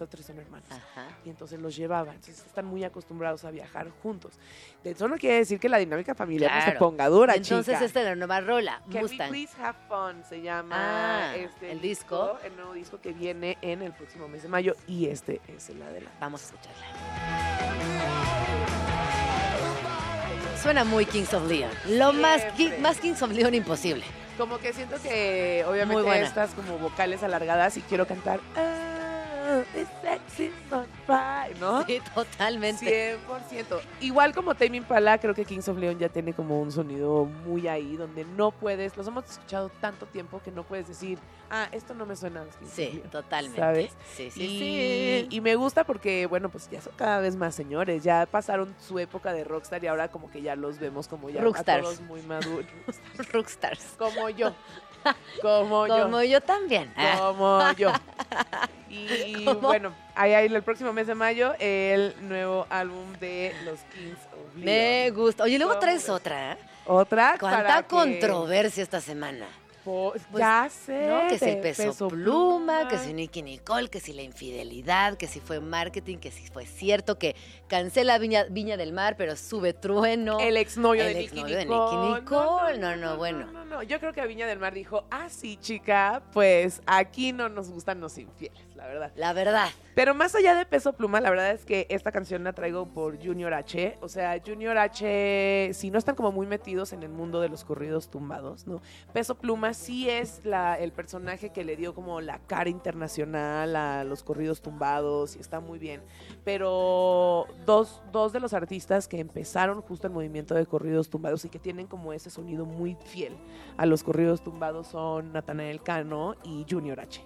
Esos tres son hermanos Ajá. y entonces los llevaba. Entonces están muy acostumbrados a viajar juntos. De eso no quiere decir que la dinámica familiar no se Claro. ponga dura, Entonces, chica. esta es la nueva rola, Can we Mustang. please have fun se llama Ah, este el disco. el nuevo disco que viene en el próximo mes de mayo y este es el adelanto. Vamos a escucharla. Suena muy Kings of Leon. Lo más, Kings of Leon imposible. Como que siento que obviamente estas como vocales alargadas y quiero cantar "Oh, this sexy on fire", ¿no? Sí, totalmente. 100%. Igual como Tame Impala, creo que Kings of Leon ya tiene como un sonido muy ahí, donde no puedes, los hemos escuchado tanto tiempo que no puedes decir, ah, esto no me suena a los Kings of Sí, Leon", totalmente. ¿Sabes? Sí, sí, y, sí. y me gusta porque, bueno, pues ya son cada vez más señores, ya pasaron su época de rockstar y ahora como que ya los vemos como ya a todos muy maduros. Rockstars. Como yo. Como yo. Como yo también. Como yo. Y ¿Cómo? bueno, ahí hay el próximo mes de mayo el nuevo álbum de los Kings me gusta. Oye, luego ¿Cómo traes otra. ¿eh? Otra ¿Cuánta para que- controversia esta semana? Pues, ya sé. ¿No? Que si el peso, pluma, que si Nicky Nicole, que si la infidelidad, que si fue marketing, que si fue cierto que cancela Viña, Viña del Mar, pero sube trueno. El exnovio El de Nicky exnovio de Nicole. Nicky Nicole. No, no, bueno. No, no, Yo creo que Viña del Mar dijo, ah, sí, chica, pues aquí no nos gustan los infieles. La verdad. La verdad. Pero más allá de Peso Pluma, la verdad es que esta canción la traigo por Junior H. O sea, Junior H, si no están como muy metidos en el mundo de los corridos tumbados, ¿no? Peso Pluma sí es la, el personaje que le dio como la cara internacional a los corridos tumbados y está muy bien. Pero dos, dos de los artistas que empezaron justo el movimiento de corridos tumbados y que tienen como ese sonido muy fiel a los corridos tumbados son Natanael Cano y Junior H.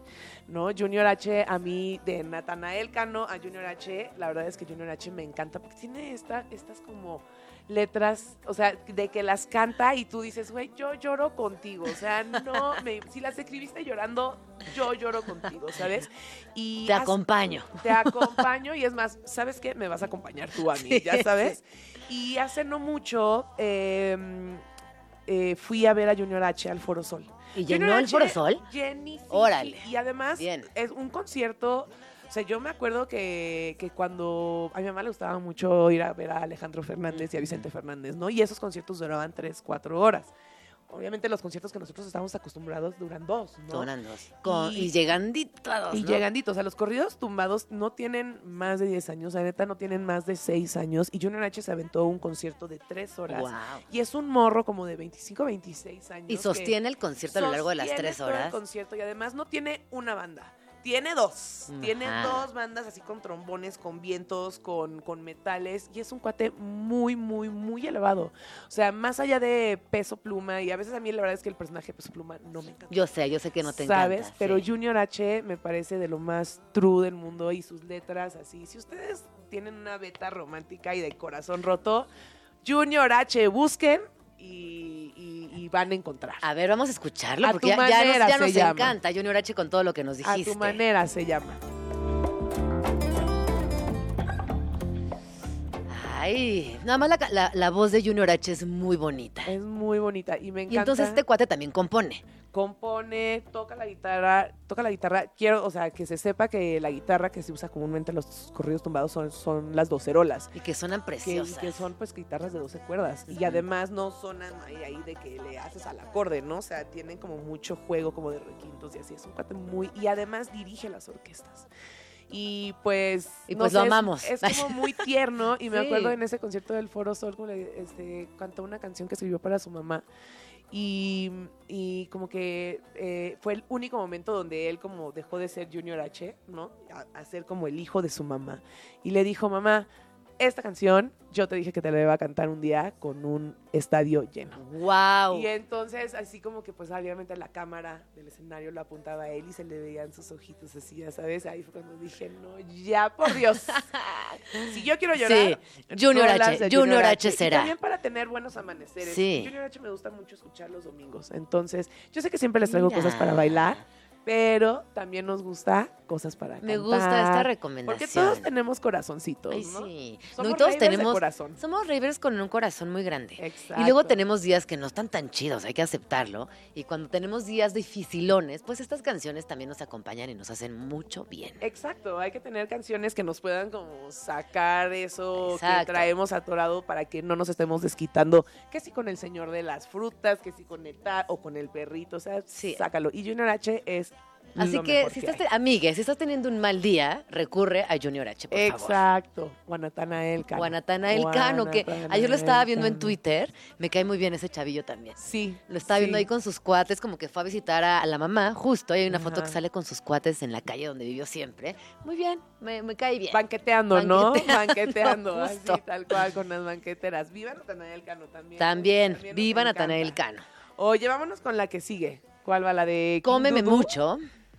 ¿no? Junior H, a mí, de Natanael Cano a Junior H, la verdad es que Junior H me encanta porque tiene esta, estas como letras, o sea, de que las canta y tú dices, güey, yo lloro contigo, o sea, no, me, si las escribiste llorando, yo lloro contigo, ¿sabes? Y Te has- acompaño. Te acompaño y es más, ¿sabes qué? Me vas a acompañar tú a mí, ya sabes. Y hace no mucho eh, eh, fui a ver a Junior H al Foro Sol. ¿Y llenó el Sol? llenísimo. Órale. Y además Bien. es un concierto. O sea, yo me acuerdo que, que cuando a mi mamá le gustaba mucho ir a ver a Alejandro Fernández y a Vicente Fernández, ¿no? Y esos conciertos duraban tres, cuatro horas. Obviamente los conciertos que nosotros estamos acostumbrados duran dos, ¿no? Son dos. Con- y, Y- llegandito a dos, Y ¿no? llegandito, o sea, los corridos tumbados no tienen más de 10 años, la neta no tienen más de 6 años. Y Junior H se aventó un concierto de 3 horas. Guau. Y es un morro como de 25, 26 años. Y sostiene el concierto a lo largo de las sostiene tres todo el horas. concierto y además no tiene una banda. Tiene dos. Tiene dos bandas así con trombones, con vientos, con, con metales. Y es un cuate muy, muy, muy elevado. O sea, más allá de peso pluma. Y a veces a mí la verdad es que el personaje de peso pluma no me encanta. Yo sé, yo sé que no te ¿Sabes? encanta. Pero sí. Junior H me parece de lo más true del mundo y sus letras así. Si ustedes tienen una beta romántica y de corazón roto, Junior H, busquen y, y- y van a encontrar. A ver, vamos a escucharlo A porque tu ya, ya manera nos, ya nos encanta Junior H con todo lo que nos A dijiste. tu manera se llama. Ay, nada más la, la- la voz de Junior H es muy bonita. Es muy bonita y me encanta. Y entonces este cuate también compone. compone, toca la guitarra, toca la guitarra. Quiero, o sea, que se sepa que la guitarra que se usa comúnmente en los corridos tumbados son, son las docerolas. Y que suenan Que, preciosas. que son pues guitarras de 12 cuerdas. Y además no sonan ahí, ahí de que le haces al acorde, ¿no? O sea, tienen como mucho juego como de requintos y así. Es un cuate muy... Y además dirige las orquestas. Y pues... Y no pues lo sé, es- amamos. Es, como muy tierno. Y me Sí. acuerdo en ese concierto del Foro Sol, como le, este, cantó una canción que escribió para su mamá. Y, y como que eh, fue el único momento donde él como dejó de ser Junior H, ¿no? A, a ser como el hijo de su mamá. Y le dijo, mamá, esta canción yo te dije que te la iba a cantar un día con un estadio lleno. ¡Wow! Y entonces, así como que, pues, obviamente la cámara del escenario lo apuntaba a él y se le veían sus ojitos así, ya sabes. Ahí fue cuando dije, no, ya, por Dios. si yo quiero llorar. Sí, Junior H, Junior H será. también para tener buenos amaneceres. Sí. Junior H me gusta mucho escuchar los domingos. Entonces, yo sé que siempre les traigo Mira. cosas para bailar, pero también nos gusta cosas para Me cantar. gusta esta Porque recomendación. todos tenemos corazoncitos, Ay, ¿no? sí. Somos No, y todos de tenemos. corazón. Somos ravers con un corazón muy grande. Exacto. Y luego tenemos días que no están tan chidos, hay que aceptarlo. Y cuando tenemos días dificilones, pues estas canciones también nos acompañan y nos hacen mucho bien. Exacto, hay que tener canciones que nos puedan como sacar eso que traemos atorado para que no nos estemos desquitando, que si con el señor de las frutas, que si con el tal o con el perrito, o sea, sácalo. Y Junior H es Así que, si que estás, amigue, si estás teniendo un mal día, recurre a Junior H, por favor. Exacto, Guanatanael Cano. Guanatanael Cano, que ayer lo estaba viendo en Twitter, me cae muy bien ese chavillo también. Sí. Lo estaba viendo ahí con sus cuates, como que fue a visitar a, a la mamá, justo, y hay una foto que sale con sus cuates en la calle donde vivió siempre. Muy bien, me, me cae bien. Banqueteando, ¿no? Banqueteando, así tal cual con las banqueteras. Viva Natanael Cano también. También, nos viva. Natanael Cano. Oye, vámonos con la que sigue. ¿Cuál va la de Cómeme Dudu? mucho.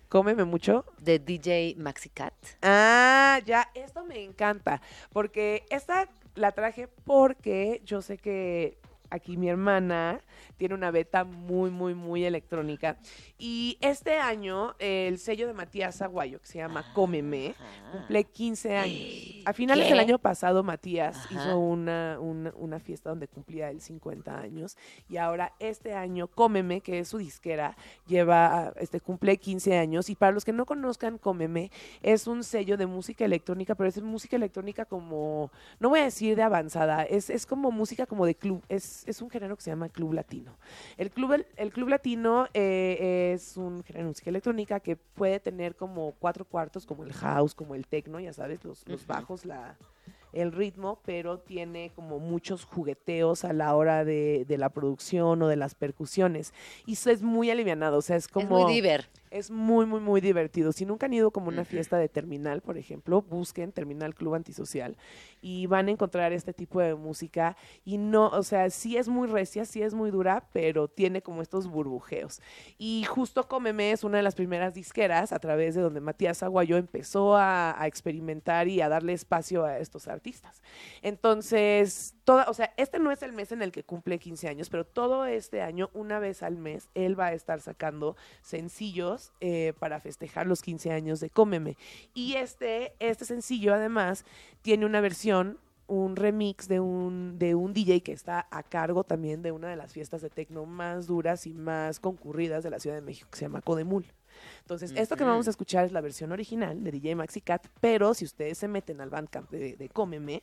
Cómeme mucho. De DJ Maxicat. Ah, ya, esto me encanta, porque esta la traje porque yo sé que aquí mi hermana tiene una beta muy, muy, muy electrónica. Y este año el sello de Matías Aguayo, que se llama Cómeme, cumple 15 años. A finales ¿Qué? del año pasado Matías Ajá. hizo una, una, una fiesta donde cumplía el 50 años y ahora este año Cómeme, que es su disquera, lleva, este cumple 15 años y para los que no conozcan Cómeme, es un sello de música electrónica, pero es música electrónica como, no voy a decir de avanzada, es, es como música como de club, es, es un género que se llama club latino. El club, el club latino eh, es un género de música electrónica que puede tener como cuatro cuartos, como el house, como el techno, ya sabes, los, los bajos, la, el ritmo, pero tiene como muchos jugueteos a la hora de, de la producción o de las percusiones. Y eso es muy alivianado, o sea, es como... Es muy diver. Es muy, muy, muy divertido. Si nunca han ido como una fiesta de terminal, por ejemplo, busquen Terminal Club Antisocial y van a encontrar este tipo de música. Y no, o sea, sí es muy recia, sí es muy dura, pero tiene como estos burbujeos. Y justo Cómeme es una de las primeras disqueras a través de donde Matías Aguayo empezó a, a experimentar y a darle espacio a estos artistas. Entonces, toda, o sea, este no es el mes en el que cumple 15 años, pero todo este año, una vez al mes, él va a estar sacando sencillos eh, para festejar los 15 años de Cómeme. Y este, este sencillo, además, tiene una versión un remix de un, de un DJ que está a cargo también de una de las fiestas de tecno más duras y más concurridas de la Ciudad de México, que se llama Codemul. Entonces, esto que vamos a escuchar es la versión original de DJ Maxi Cat, pero si ustedes se meten al Bandcamp de, de Cómeme,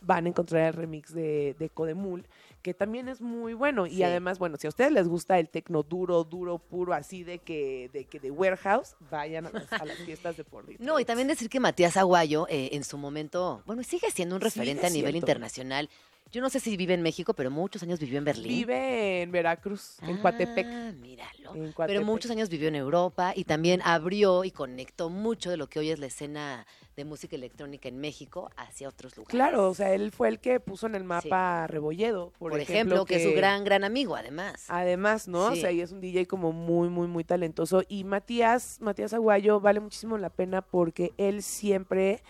van a encontrar el remix de, de Codemul, que también es muy bueno. Y además, bueno, si a ustedes les gusta el tecno duro, duro, puro, así de que de, que de warehouse, vayan a las, a las fiestas de por No, y también decir que Matías Aguayo eh, en su momento, bueno, sigue siendo un referente a nivel internacional. Yo no sé si vive en México, pero muchos años vivió en Berlín. Vive en Veracruz, en Coatepec. Ah, míralo. En Pero muchos años vivió en Europa y también abrió y conectó mucho de lo que hoy es la escena de música electrónica en México hacia otros lugares. Claro, o sea, él fue el que puso en el mapa a Rebolledo, por, Por, ejemplo, que es su gran, gran amigo, además. Además, ¿no? O Sí. sea, y es un DJ como muy, muy, muy talentoso. Y Matías, Matías Aguayo vale muchísimo la pena porque él siempre,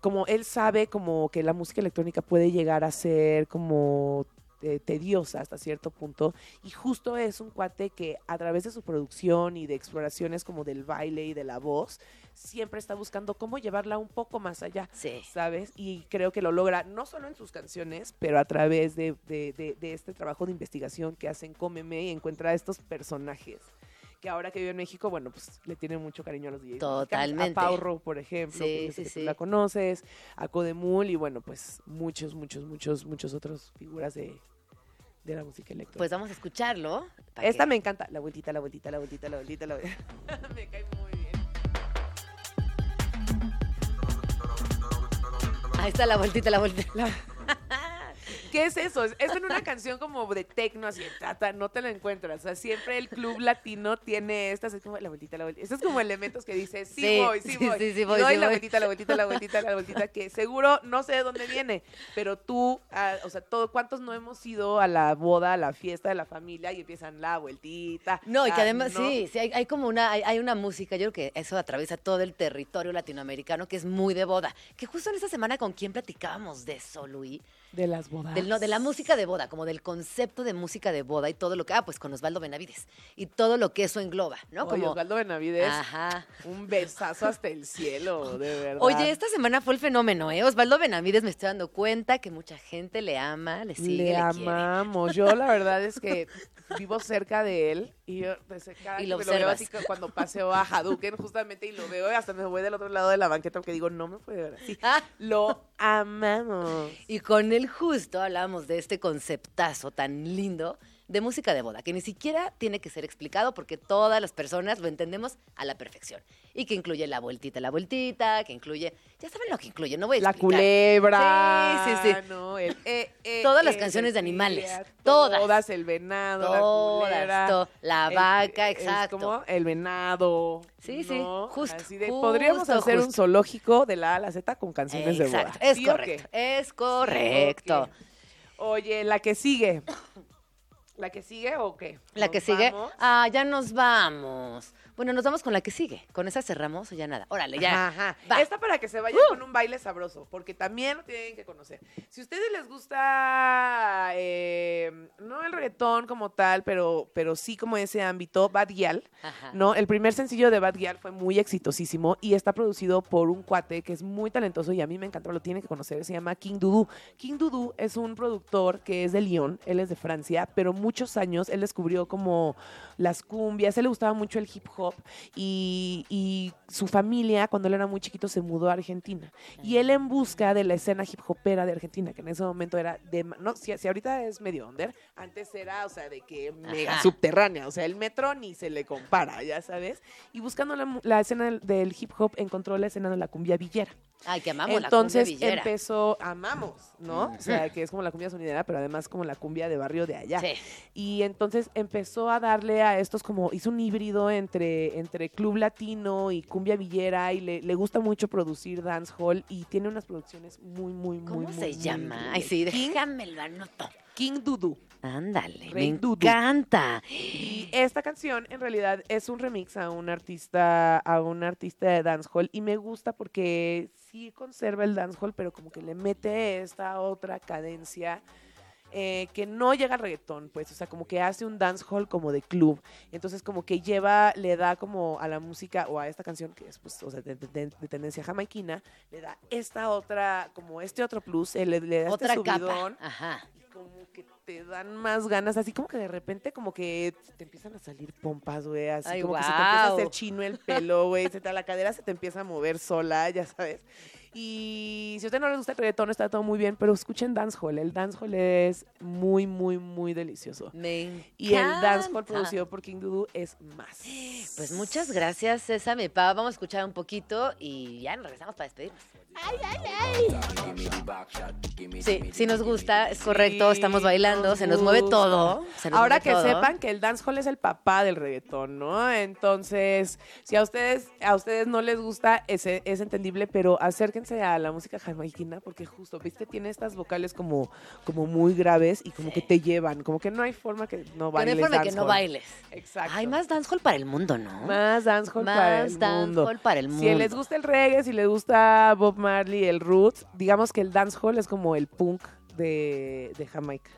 como él sabe como que la música electrónica puede llegar a ser como eh, tediosa hasta cierto punto. Y justo es un cuate que a través de su producción y de exploraciones como del baile y de la voz, siempre está buscando cómo llevarla un poco más allá. Sí. ¿sabes? Y creo que lo logra no solo en sus canciones, pero a través de, de- de- de este trabajo de investigación que hacen Cómeme y encuentra a estos personajes. Que ahora que vive en México, bueno, pues le tiene mucho cariño a los DJs. Totalmente. A Pau Ro, por ejemplo, Sí, que sí, que tú sí. la conoces. A Codemul y bueno, pues muchos, muchos, muchos, muchos otros figuras de, de la música electrónica. Pues vamos a escucharlo. Esta que- me encanta. La vueltita, la vueltita, la vueltita, la vueltita, la vueltita. me cae muy bien. Ahí está la vueltita, la vueltita. ¿Qué es eso? Es, es en una canción como de tecno, así de tata, no te la encuentras. O sea, siempre el club latino tiene estas, es como la vueltita, la vueltita. Estos como elementos que dices, sí, Sí, voy, sí, voy. sí, voy, doy la voy. vueltita, la vueltita, la vueltita, la vueltita, que seguro no sé de dónde viene, pero tú, ah, o sea, todo, ¿cuántos no hemos ido a la boda, a la fiesta de la familia y empiezan la vueltita? No, y que además, ¿no? sí, sí, hay, hay como una, hay, hay una música, yo creo que eso atraviesa todo el territorio latinoamericano, que es muy de boda. Que justo en esta semana con quién platicábamos de eso, Luis. De las bodas. Del- no, de la música de boda, como del concepto de música de boda y todo lo que, ah, pues con Osvaldo Benavides. Y todo lo que eso engloba, ¿no? Oye, Como, Osvaldo Benavides, Ajá. un besazo hasta el cielo, de verdad. Oye, esta semana fue el fenómeno, ¿eh? Osvaldo Benavides me estoy dando cuenta que mucha gente le ama, le sigue, le le, quiere. amamos. Yo la verdad es que vivo cerca de él y yo desde cada Y que me lo veo así cu- cuando paseo a Hadouken justamente y lo veo y hasta me voy del otro lado de la banqueta porque digo, no me puede ver así. Ah. Lo amamos. Y con él justo hablábamos de este conceptazo tan lindo de música de boda, que ni siquiera tiene que ser explicado porque todas las personas lo entendemos a la perfección. Y que incluye la vueltita, la vueltita, que incluye, ya saben lo que incluye, no voy a La explicar. culebra. Sí, sí, sí. ¿no? El, eh, eh, Todas las eh, canciones de animales, todas. Todas, el venado, la Todas, culebra. to- la el- vaca, es exacto. como el venado. Sí, sí, ¿no? justo, Así de, justo, podríamos hacer un zoológico de la A a la Z con canciones de boda. Exacto, es correcto, es correcto. Oye, la que sigue. ¿La que sigue o qué? La ¿Nos que sigue. vamos? Ah, ya nos vamos. Bueno, nos vamos con la que sigue. ¿Con esa cerramos o ya nada? Órale, ya. Ajá. Uh. Esta para que se vayan con un baile sabroso, porque también lo tienen que conocer. Si a ustedes les gusta, eh, no el reggaetón como tal, pero, pero sí como ese ámbito, Bad Gyal, Ajá. ¿no? El primer sencillo de Bad Gyal fue muy exitosísimo y está producido por un cuate que es muy talentoso y a mí me encantó, lo tienen que conocer, se llama King Dudu. King Dudu es un productor que es de Lyon, él es de Francia, pero muchos años él descubrió como las cumbias, a él le gustaba mucho el hip hop y, y su familia cuando él era muy chiquito se mudó a Argentina. Y él en busca de la escena hip hopera de Argentina, que en ese momento era de... No, si, si ahorita es medio under, antes era, o sea, de que mega Ajá. subterránea, o sea, el metro ni se le compara, ya sabes. Y buscando la, la escena del, del hip hop encontró la escena de la cumbia villera. Ay, que amamos Entonces la cumbia villera. empezó, amamos, ¿no? O sea, que es como la cumbia sonidera, pero además como la cumbia de barrio de allá. Sí. Y entonces empezó a darle a estos como, hizo un híbrido entre, entre club latino y cumbia villera y le, le gusta mucho producir dancehall y tiene unas producciones muy, muy, muy, ¿Cómo muy, se muy llama? Ay, sí, déjame lo anoto. King Dudu. Ándale, me Dudu. encanta. Y esta canción en realidad es un remix a un artista, a un artista de dancehall y me gusta porque sí conserva el dancehall, pero como que le mete esta otra cadencia eh, que no llega al reggaetón, pues, o sea, como que hace un dancehall como de club. Entonces como que lleva, le da como a la música o a esta canción que es pues, o sea, de, de- de tendencia jamaiquina, le da esta otra, como este otro plus, eh, le, le da Otra este capa. subidón Ajá. Como que te dan más ganas, así como que de repente como que te empiezan a salir pompas, güey, así Ay, como que se te empieza a hacer chino el pelo, güey, la cadera se te empieza a mover sola, ya sabes. Y si a usted no les gusta el reggaetón, está todo muy bien, pero escuchen dancehall, el dancehall es muy, muy, muy delicioso. Me Y el dancehall encanta. producido por King Dudu es más. Pues muchas gracias, Sésame Pau. Vamos a escuchar un poquito y ya nos regresamos para despedirnos. Sí, sí nos gusta, es correcto, Sí, estamos bailando, se nos mueve todo. se nos Ahora mueve que todo. sepan que el dancehall es el papá del reggaetón, ¿no? Entonces, si a ustedes a ustedes no les gusta, es, es entendible, pero acérquense a la música jamaiquina porque justo, viste, tiene estas vocales como, como muy graves y como que te llevan, como que no hay forma que no Que no bailes hay forma que no bailes. Exacto. Hay más dancehall para el mundo, ¿no? Más dancehall para el Más mundo. dancehall para el mundo. Si les gusta el reggae, si les gusta Bob Marley, el roots, digamos que el dancehall es como el punk de, de Jamaica.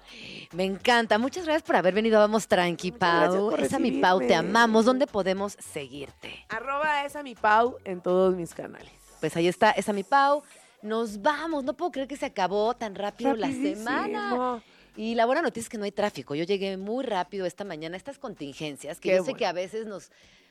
Me encanta. Muchas gracias por haber venido a Vamos Tranqui, Pau. Esa mi Pau, te amamos. ¿Dónde podemos seguirte? Arroba esa mi Pau en todos mis canales. Pues ahí está, esa mi Pau. Nos vamos. No puedo creer que se acabó tan rápido la semana. Y la buena noticia es que no hay tráfico. Yo llegué muy rápido esta mañana. Estas contingencias, que Qué yo sé bueno. que a veces nos,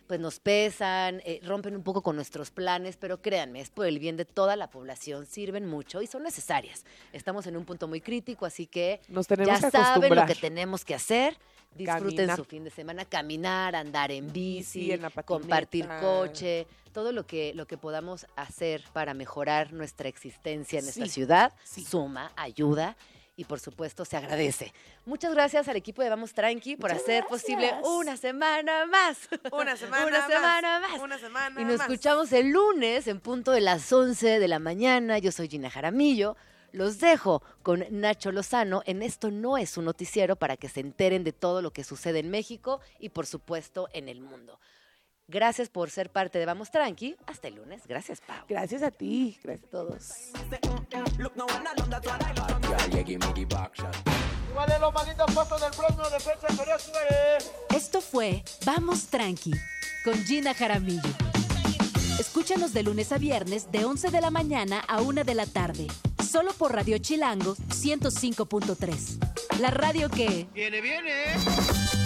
pues nos pesan, eh, rompen un poco con nuestros planes, pero créanme, es por el bien de toda la población, sirven mucho y son necesarias. Estamos en un punto muy crítico, así que Nos tenemos ya que saben lo que tenemos que hacer. Disfruten Caminar. su fin de semana, caminar, andar en bici, en compartir coche, todo lo que, lo que podamos hacer para mejorar nuestra existencia en Sí, ciudad sí. suma, ayuda y por supuesto se agradece. Muchas gracias al equipo de Vamos Tranqui por hacer posible una semana más. Una semana Una más. semana más. Una semana Y nos más. escuchamos el lunes en punto de las 11 de la mañana. Yo soy Gina Jaramillo. Los dejo con Nacho Lozano en Esto no es un noticiero para que se enteren de todo lo que sucede en México y por supuesto en el mundo. Gracias por ser parte de Vamos Tranqui. Hasta el lunes. Gracias, Pau. Gracias a ti, gracias a todos. Esto fue Vamos Tranqui con Gina Jaramillo. Escúchanos de lunes a viernes de 11 de la mañana a 1 de la tarde, solo por Radio Chilango 105.3. La radio que... Viene, viene.